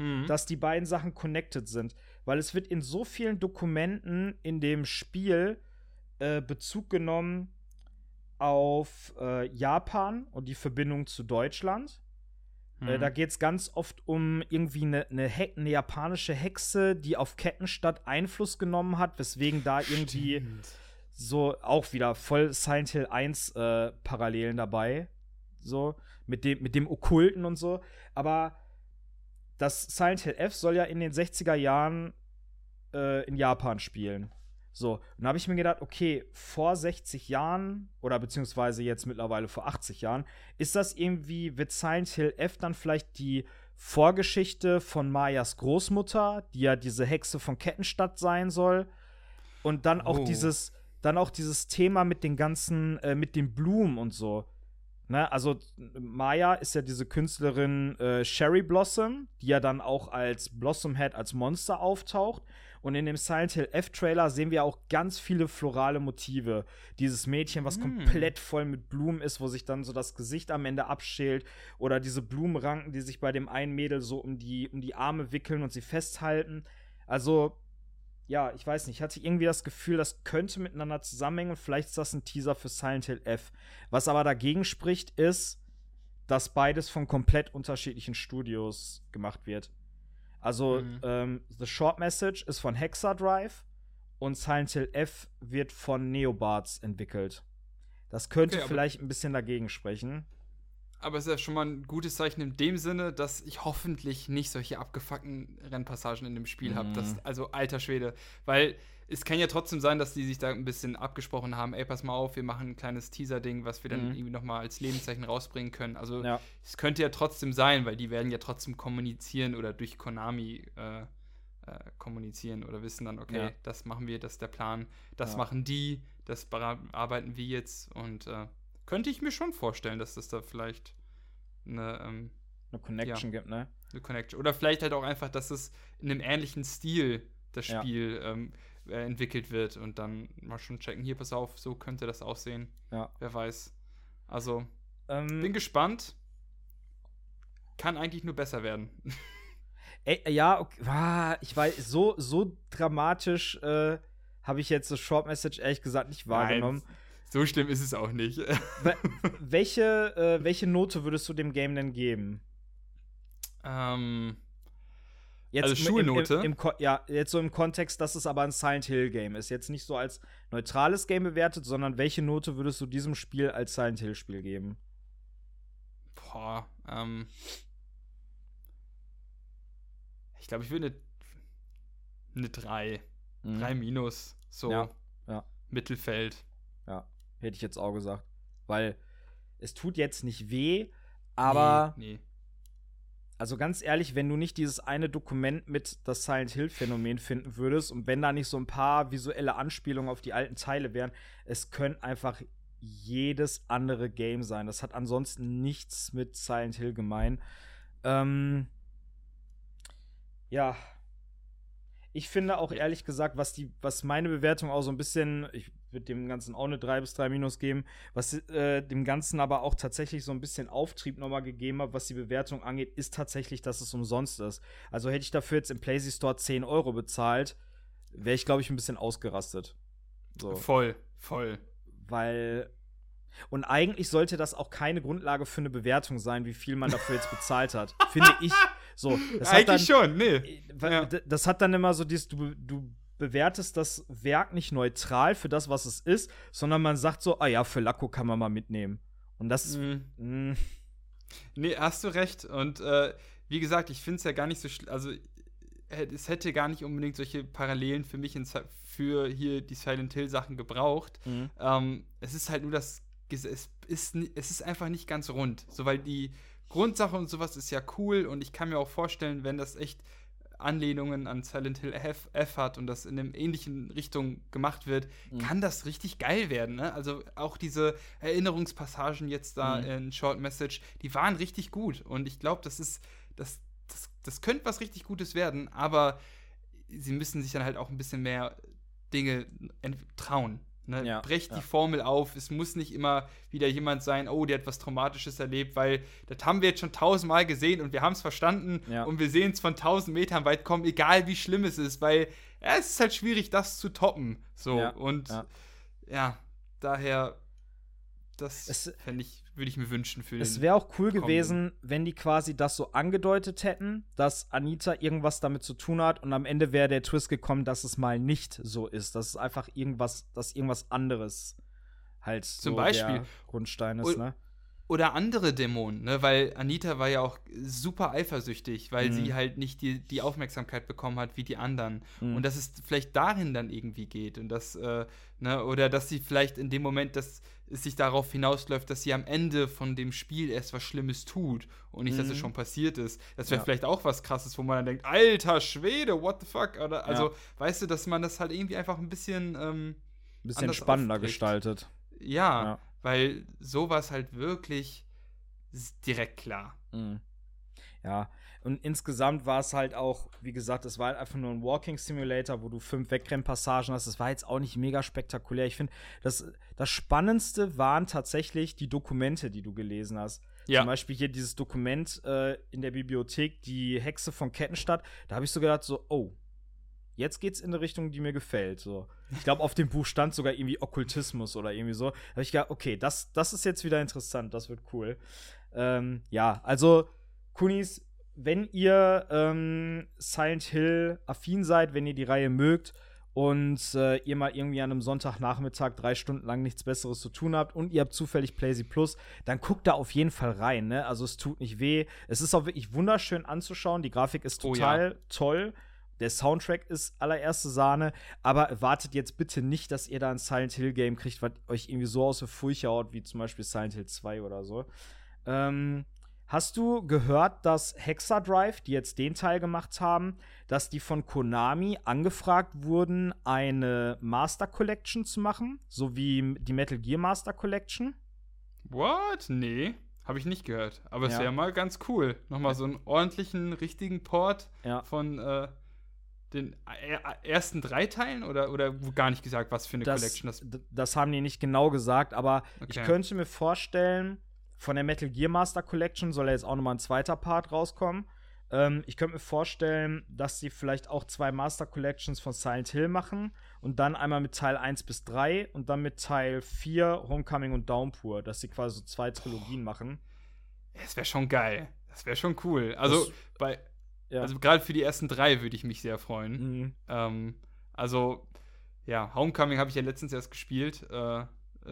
A: mhm. dass die beiden Sachen connected sind. Weil es wird in so vielen Dokumenten in dem Spiel äh, Bezug genommen auf äh, Japan und die Verbindung zu Deutschland. Äh, mhm. Da geht es ganz oft um irgendwie eine, eine, eine, japanische Hexe, die auf Kettenstadt Einfluss genommen hat, weswegen da irgendwie Stimmt. so auch wieder voll Silent Hill 1 äh, Parallelen dabei. So, mit dem, mit dem Okkulten und so. Aber das Silent Hill F soll ja in den 60er Jahren äh, in Japan spielen. So, und da habe ich mir gedacht, okay, vor 60 Jahren oder beziehungsweise jetzt mittlerweile vor 80 Jahren, ist das irgendwie, wird Silent Hill F dann vielleicht die Vorgeschichte von Mayas Großmutter, die ja diese Hexe von Kettenstadt sein soll? Und dann auch oh. dieses, dann auch dieses Thema mit den ganzen, äh, mit den Blumen und so. Ne, also Maya ist ja diese Künstlerin äh, Sherry Blossom, die ja dann auch als Blossom Head als Monster auftaucht. Und in dem Silent Hill F-Trailer sehen wir auch ganz viele florale Motive. Dieses Mädchen, was mm. komplett voll mit Blumen ist, wo sich dann so das Gesicht am Ende abschält. Oder diese Blumenranken, die sich bei dem einen Mädel so um die, um die Arme wickeln und sie festhalten. Also, ja, ich weiß nicht, ich hatte irgendwie das Gefühl, das könnte miteinander zusammenhängen und vielleicht ist das ein Teaser für Silent Hill F. Was aber dagegen spricht, ist, dass beides von komplett unterschiedlichen Studios gemacht wird. Also, mhm. ähm, The Short Message ist von Hexadrive und Silent Hill F wird von Neobards entwickelt. Das könnte okay, vielleicht ein bisschen dagegen sprechen.
B: Aber es ist ja schon mal ein gutes Zeichen in dem Sinne, dass ich hoffentlich nicht solche abgefuckten Rennpassagen in dem Spiel mhm. habe. Also alter Schwede. Weil es kann ja trotzdem sein, dass die sich da ein bisschen abgesprochen haben, ey, pass mal auf, wir machen ein kleines Teaser-Ding, was wir dann mhm. irgendwie noch mal als Lebenszeichen rausbringen können. Also ja. es könnte ja trotzdem sein, weil die werden ja trotzdem kommunizieren oder durch Konami äh, äh, kommunizieren oder wissen dann, okay, ja. das machen wir, das ist der Plan, das ja. machen die, das bearbeiten wir jetzt und äh, könnte ich mir schon vorstellen, dass das da vielleicht eine, ähm,
A: eine Connection gibt, ne?
B: Eine Connection. Oder vielleicht halt auch einfach, dass es in einem ähnlichen Stil das Spiel ähm, äh, entwickelt wird und dann mal schon checken, hier, pass auf, so könnte das aussehen.
A: Ja.
B: Wer weiß. Also, ähm, bin gespannt. Kann eigentlich nur besser werden.
A: Ey, ja, okay, ah, ich weiß, so, so dramatisch äh, habe ich jetzt so Short Message ehrlich gesagt nicht wahrgenommen. Nein.
B: So schlimm ist es auch nicht.
A: welche, äh, welche Note würdest du dem Game denn geben?
B: Ähm.
A: Jetzt also Schulnote? Im, im, im, ja, jetzt so im Kontext, dass es aber ein Silent Hill Game ist. Jetzt nicht so als neutrales Game bewertet, sondern welche Note würdest du diesem Spiel als Silent Hill Spiel geben?
B: Boah, ähm. Ich glaube, ich würde eine, eine 3. Mhm. 3 minus. So.
A: Ja, ja.
B: Mittelfeld.
A: Ja hätte ich jetzt auch gesagt. Weil es tut jetzt nicht weh, aber. Nee, nee. Also ganz ehrlich, wenn du nicht dieses eine Dokument mit das Silent Hill-Phänomen finden würdest und wenn da nicht so ein paar visuelle Anspielungen auf die alten Teile wären, es könnte einfach jedes andere Game sein. Das hat ansonsten nichts mit Silent Hill gemein. Ähm, ja, ich finde auch ehrlich gesagt, was die, was meine Bewertung auch so ein bisschen, ich würde dem Ganzen auch eine 3 bis 3 Minus geben, was äh, dem Ganzen aber auch tatsächlich so ein bisschen Auftrieb nochmal gegeben hat, was die Bewertung angeht, ist tatsächlich, dass es umsonst ist. Also hätte ich dafür jetzt im PlayStation Store 10 Euro bezahlt, wäre ich, glaube ich, ein bisschen ausgerastet.
B: So. Voll, voll.
A: Weil Und eigentlich sollte das auch keine Grundlage für eine Bewertung sein, wie viel man dafür jetzt bezahlt hat. Finde ich. So,
B: das eigentlich dann, schon, nee.
A: Ja. Das hat dann immer so dieses, du, du bewertest das Werk nicht neutral für das, was es ist, sondern man sagt so, ah ja, für Lacko kann man mal mitnehmen. Und das. Mhm. Mh.
B: Nee, hast du recht. Und äh, wie gesagt, ich finde es ja gar nicht so. Also, es hätte gar nicht unbedingt solche Parallelen für mich in, für hier die Silent Hill Sachen gebraucht. Mhm. Ähm, es ist halt nur das, es ist, es ist einfach nicht ganz rund. So, weil die Grundsache und sowas ist ja cool und ich kann mir auch vorstellen, wenn das echt Anlehnungen an Silent Hill F, F hat und das in einer ähnlichen Richtung gemacht wird, mhm. kann das richtig geil werden. Ne? Also auch diese Erinnerungspassagen jetzt da mhm. in Short Message, die waren richtig gut und ich glaube, das ist, das, das, das könnte was richtig Gutes werden, aber sie müssen sich dann halt auch ein bisschen mehr Dinge trauen. Ne? Ja, Brecht ja. die Formel auf. Es muss nicht immer wieder jemand sein, oh, der hat was Traumatisches erlebt, weil das haben wir jetzt schon tausendmal gesehen und wir haben es verstanden ja. und wir sehen es von tausend Metern weit kommen, egal wie schlimm es ist, weil es ist halt schwierig, das zu toppen. So und ja, daher das fände ich, würde ich mir wünschen für
A: Es wäre auch cool kommenden. gewesen, wenn die quasi das so angedeutet hätten, dass Anita irgendwas damit zu tun hat und am Ende wäre der Twist gekommen, dass es mal nicht so ist, dass es einfach irgendwas, dass irgendwas anderes halt
B: Zum so Beispiel. der
A: Grundstein ist, ne?
B: oder andere Dämonen, ne? weil Anita war ja auch super eifersüchtig, weil mhm. sie halt nicht die, die Aufmerksamkeit bekommen hat wie die anderen. Mhm. Und dass es vielleicht dahin dann irgendwie geht und das, äh, ne? oder dass sie vielleicht in dem Moment, dass es sich darauf hinausläuft, dass sie am Ende von dem Spiel erst was Schlimmes tut und nicht, mhm. dass es mhm. schon passiert ist. Das wäre ja. vielleicht auch was krasses, wo man dann denkt, alter Schwede, what the fuck? Oder, also, ja. weißt du, dass man das halt irgendwie einfach ein bisschen ähm,
A: ein bisschen spannender aufkriegt. gestaltet.
B: ja. ja weil sowas halt wirklich direkt klar. Mhm.
A: Ja, und insgesamt war es halt auch, wie gesagt, es war halt einfach nur ein Walking Simulator, wo du fünf Wegrennpassagen hast. Das war jetzt auch nicht mega spektakulär. Ich finde, das, das Spannendste waren tatsächlich die Dokumente, die du gelesen hast. Ja. Zum Beispiel hier dieses Dokument äh, in der Bibliothek, die Hexe von Kettenstadt. Da habe ich so gedacht, so, oh, jetzt geht's in eine Richtung, die mir gefällt. So. Ich glaube, auf dem Buch stand sogar irgendwie Okkultismus oder irgendwie so. Da habe ich gedacht, okay, das, das ist jetzt wieder interessant, das wird cool. Ähm, ja, also, Kunis, wenn ihr ähm, Silent Hill affin seid, wenn ihr die Reihe mögt und äh, ihr mal irgendwie an einem Sonntagnachmittag drei Stunden lang nichts Besseres zu tun habt und ihr habt zufällig PlayZ Plus, dann guckt da auf jeden Fall rein. Ne? Also es tut nicht weh. Es ist auch wirklich wunderschön anzuschauen. Die Grafik ist total oh, ja. toll. Der Soundtrack ist allererste Sahne, aber erwartet jetzt bitte nicht, dass ihr da ein Silent Hill Game kriegt, was euch irgendwie so aus der Furche haut, wie zum Beispiel Silent Hill 2 oder so. Ähm, hast du gehört, dass Hexadrive, die jetzt den Teil gemacht haben, dass die von Konami angefragt wurden, eine Master Collection zu machen, so wie die Metal Gear Master Collection?
B: What? Nee. Habe ich nicht gehört. Aber es wäre mal ganz cool. Nochmal so einen ordentlichen, richtigen Port ja. von äh, den ersten drei Teilen oder, oder gar nicht gesagt, was für eine
A: das,
B: Collection
A: das Das haben die nicht genau gesagt, aber okay. ich könnte mir vorstellen, von der Metal Gear Master Collection soll ja jetzt auch nochmal ein zweiter Part rauskommen. Ähm, ich könnte mir vorstellen, dass sie vielleicht auch zwei Master Collections von Silent Hill machen und dann einmal mit Teil 1 bis 3 und dann mit Teil 4, Homecoming und Downpour, dass sie quasi so zwei Trilogien oh. machen.
B: Das wäre schon geil. Das wäre schon cool. Also das, bei ja. Also gerade für die ersten drei würde ich mich sehr freuen. Mhm. Ähm, also, ja, Homecoming habe ich ja letztens erst gespielt. Äh, äh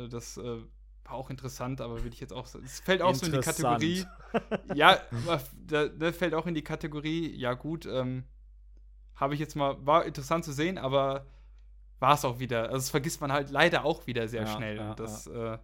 B: das äh, war auch interessant, aber würde ich jetzt auch. Es fällt auch so in die Kategorie. ja, da, da, fällt auch in die Kategorie, ja, gut, ähm, habe ich jetzt mal, war interessant zu sehen, aber war es auch wieder. Also, das vergisst man halt leider auch wieder sehr ja, schnell. Ja, das, ja. Äh,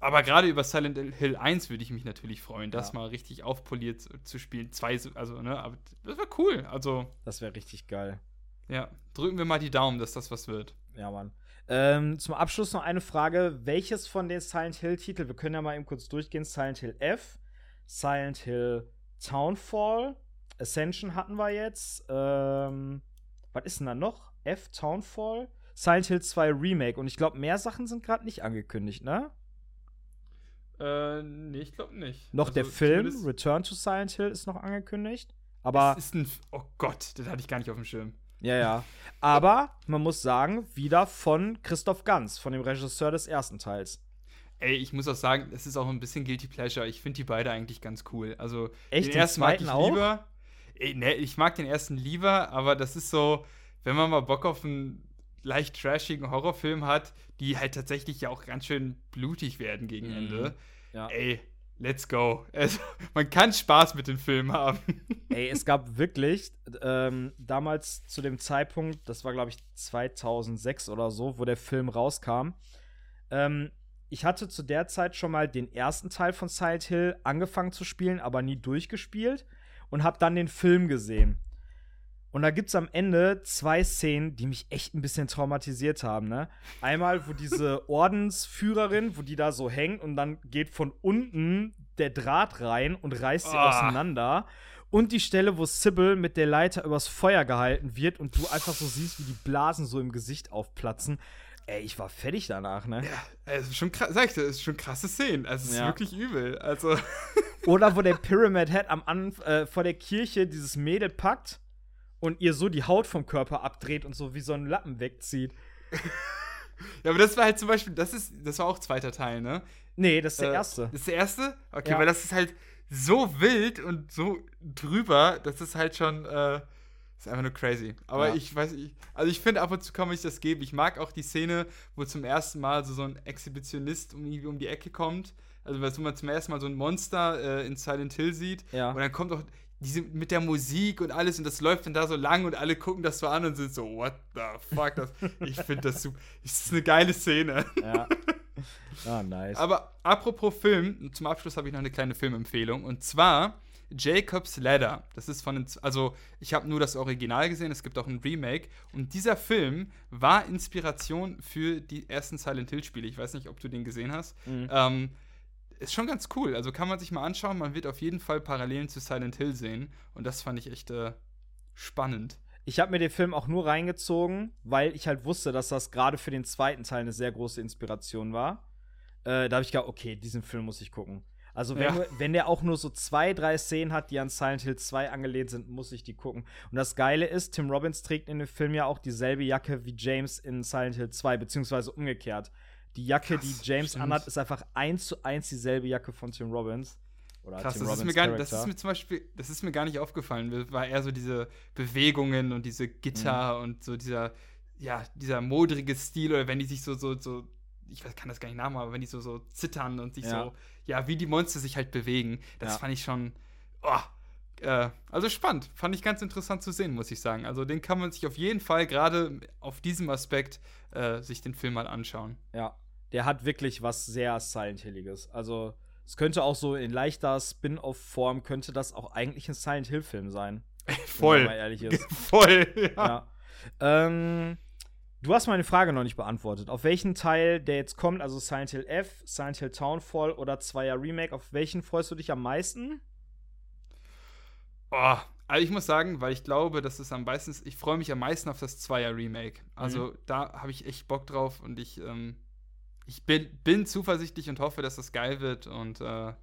B: aber gerade über Silent Hill 1 würde ich mich natürlich freuen, das mal richtig aufpoliert zu, zu, spielen. Zwei, also, ne, aber das wäre cool. Also.
A: Das wäre richtig geil.
B: Ja, drücken wir mal die Daumen, dass das was wird.
A: Ja, Mann. Ähm, zum Abschluss noch eine Frage: Welches von den Silent Hill-Titeln, wir können ja mal eben kurz durchgehen: Silent Hill F, Silent Hill Townfall, Ascension hatten wir jetzt. Ähm, was ist denn da noch? F, Townfall, Silent Hill 2 Remake. Und ich glaube, mehr Sachen sind gerade nicht angekündigt, ne?
B: Äh, nee, ich glaube nicht.
A: Noch also, der Film Return to Silent Hill ist noch angekündigt. Aber.
B: Das ist ein. Oh Gott, das hatte ich gar nicht auf dem Schirm.
A: Ja, ja. Aber man muss sagen, wieder von Christoph Ganz, von dem Regisseur des ersten Teils.
B: Ey, ich muss auch sagen, es ist auch ein bisschen Guilty Pleasure. Ich finde die beide eigentlich ganz cool. Also,
A: Echt, den, den ersten mag ich auch? lieber.
B: Ey, ne, ich mag den ersten lieber, aber das ist so, wenn man mal Bock auf einen leicht trashigen Horrorfilm hat, die halt tatsächlich ja auch ganz schön blutig werden gegen mhm. Ende. Ja. Ey, let's go. Also, man kann Spaß mit dem Film haben.
A: Ey, es gab wirklich ähm, damals zu dem Zeitpunkt, das war glaube ich 2006 oder so, wo der Film rauskam, ähm, ich hatte zu der Zeit schon mal den ersten Teil von Silent Hill angefangen zu spielen, aber nie durchgespielt und habe dann den Film gesehen. Und da gibt es am Ende zwei Szenen, die mich echt ein bisschen traumatisiert haben. Ne? Einmal, wo diese Ordensführerin, wo die da so hängt und dann geht von unten der Draht rein und reißt sie oh. auseinander. Und die Stelle, wo Sybil mit der Leiter übers Feuer gehalten wird und du einfach so siehst, wie die Blasen so im Gesicht aufplatzen. Ey, ich war fertig danach, ne?
B: Ja, es ist schon krass, sag ich dir, es ist schon krasse Szenen. Also, es ist ja. wirklich übel. Also.
A: Oder wo der Pyramid Head am An äh, vor der Kirche dieses Mädel packt und ihr so die Haut vom Körper abdreht und so wie so einen Lappen wegzieht.
B: ja, aber das war halt zum Beispiel, das ist, das war auch zweiter Teil, ne?
A: Nee, das ist der äh, erste.
B: Das ist der erste? Okay, ja. weil das ist halt so wild und so drüber, das ist halt schon, äh, ist einfach nur crazy. Aber ja. ich weiß nicht, also ich finde, ab und zu kann man sich das geben. Ich mag auch die Szene, wo zum ersten Mal so, so ein Exhibitionist um, um die Ecke kommt. Also, wo man zum ersten Mal so ein Monster äh, in Silent Hill sieht. Ja. Und dann kommt auch diese, mit der Musik und alles und das läuft dann da so lang und alle gucken das so an und sind so, what the fuck? Das, ich finde das super. Das ist eine geile Szene. Ja.
A: Ah, nice.
B: Aber apropos Film, zum Abschluss habe ich noch eine kleine Filmempfehlung. Und zwar Jacob's Ladder. Das ist von also ich habe nur das Original gesehen, es gibt auch ein Remake. Und dieser Film war Inspiration für die ersten Silent Hill-Spiele. Ich weiß nicht, ob du den gesehen hast. Mhm. Ähm, ist schon ganz cool. Also kann man sich mal anschauen. Man wird auf jeden Fall Parallelen zu Silent Hill sehen. Und das fand ich echt äh, spannend.
A: Ich habe mir den Film auch nur reingezogen, weil ich halt wusste, dass das gerade für den zweiten Teil eine sehr große Inspiration war. Äh, da habe ich gedacht, okay, diesen Film muss ich gucken. Also wenn, ja. wenn der auch nur so zwei, drei Szenen hat, die an Silent Hill 2 angelehnt sind, muss ich die gucken. Und das Geile ist, Tim Robbins trägt in dem Film ja auch dieselbe Jacke wie James in Silent Hill 2, beziehungsweise umgekehrt. Die Jacke, Krass, die James stimmt. anhat, ist einfach eins zu eins dieselbe Jacke von Tim Robbins.
B: Oder Krass, Tim das, Robbins ist mir gar, das ist mir zum Beispiel, das ist mir gar nicht aufgefallen. War eher so diese Bewegungen und diese Gitter mhm. und so dieser, ja, dieser modrige Stil oder wenn die sich so, so, so, ich kann das gar nicht nachmachen, aber wenn die so, so zittern und sich ja. so, ja, wie die Monster sich halt bewegen, das ja. fand ich schon, oh, äh, also spannend. Fand ich ganz interessant zu sehen, muss ich sagen. Also den kann man sich auf jeden Fall gerade auf diesem Aspekt äh, sich den Film mal anschauen.
A: Ja, der hat wirklich was sehr Silent Hilliges. Also es könnte auch so in leichter Spin-off-Form könnte das auch eigentlich ein Silent Hill-Film sein.
B: Voll. Wenn man mal ehrlich ist. Voll, ja.
A: ja. Ähm, du hast meine Frage noch nicht beantwortet. Auf welchen Teil, der jetzt kommt, also Silent Hill F, Silent Hill Townfall oder Zweier Remake, auf welchen freust du dich am meisten?
B: Oh, also ich muss sagen, weil ich glaube, dass es am meisten, ich freue mich am meisten auf das Zweier Remake. Also mhm. da habe ich echt Bock drauf und ich, ähm, ich bin, bin zuversichtlich und hoffe, dass das geil wird und äh,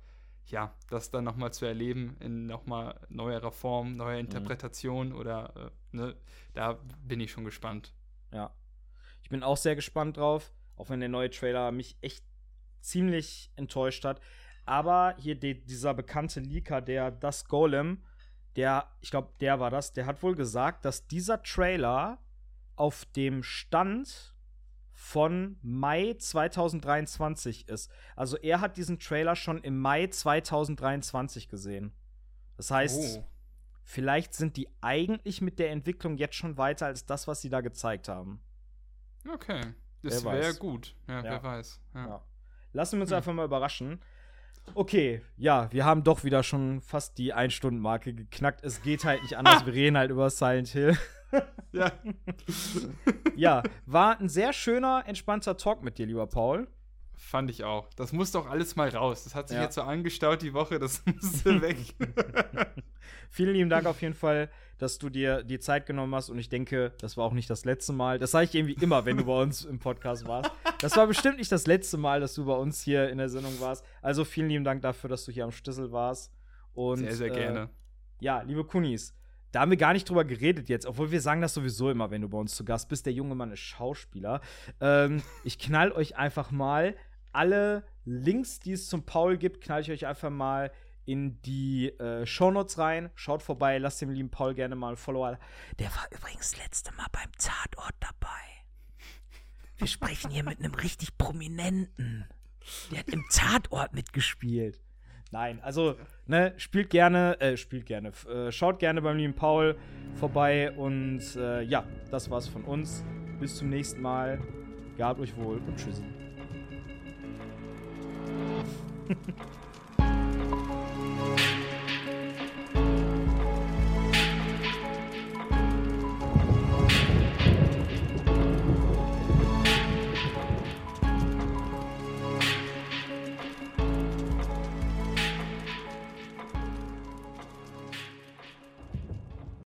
B: ja, das dann nochmal zu erleben in nochmal neuerer Form, neuer mhm. Interpretation mhm. oder äh, ne, da bin ich schon gespannt.
A: Ja. Ich bin auch sehr gespannt drauf, auch wenn der neue Trailer mich echt ziemlich enttäuscht hat. Aber hier die, dieser bekannte Leaker, der das Golem, der, ich glaube, der war das, der hat wohl gesagt, dass dieser Trailer auf dem Stand von Mai 2023 ist. Also er hat diesen Trailer schon im Mai 2023 gesehen. Das heißt, oh. vielleicht sind die eigentlich mit der Entwicklung jetzt schon weiter als das, was sie da gezeigt haben.
B: Okay, das wäre gut. Ja, ja, wer weiß. Ja. Ja.
A: Lassen wir uns hm. einfach mal überraschen. Okay, ja, wir haben doch wieder schon fast die Ein-Stunden-Marke geknackt. Es geht halt nicht anders. wir reden halt über Silent Hill. ja. ja, war ein sehr schöner, entspannter Talk mit dir, lieber Paul.
B: Fand ich auch. Das muss doch alles mal raus. Das hat sich ja. jetzt so angestaut die Woche, das musste weg.
A: Vielen lieben Dank auf jeden Fall, dass du dir die Zeit genommen hast. Und ich denke, das war auch nicht das letzte Mal. Das sage ich irgendwie immer, wenn du bei uns im Podcast warst. Das war bestimmt nicht das letzte Mal, dass du bei uns hier in der Sendung warst. Also vielen lieben Dank dafür, dass du hier am Stissel warst. Und,
B: sehr, sehr gerne.
A: Äh, ja, liebe Kunis, da haben wir gar nicht drüber geredet jetzt, obwohl wir sagen das sowieso immer, wenn du bei uns zu Gast bist. Der junge Mann ist Schauspieler. Ähm, ich knall euch einfach mal alle Links, die es zum Paul gibt, knall ich euch einfach mal in die äh, Shownotes rein. Schaut vorbei, lasst dem lieben Paul gerne mal ein Follower. Der war übrigens letzte Mal beim Tatort dabei. Wir sprechen hier mit einem richtig Prominenten. Der hat im Tatort mitgespielt. Nein, also, ne, spielt gerne, äh, spielt gerne, äh, schaut gerne beim lieben Paul vorbei und äh, ja, das war's von uns. Bis zum nächsten Mal. Gehabt euch wohl und tschüssi.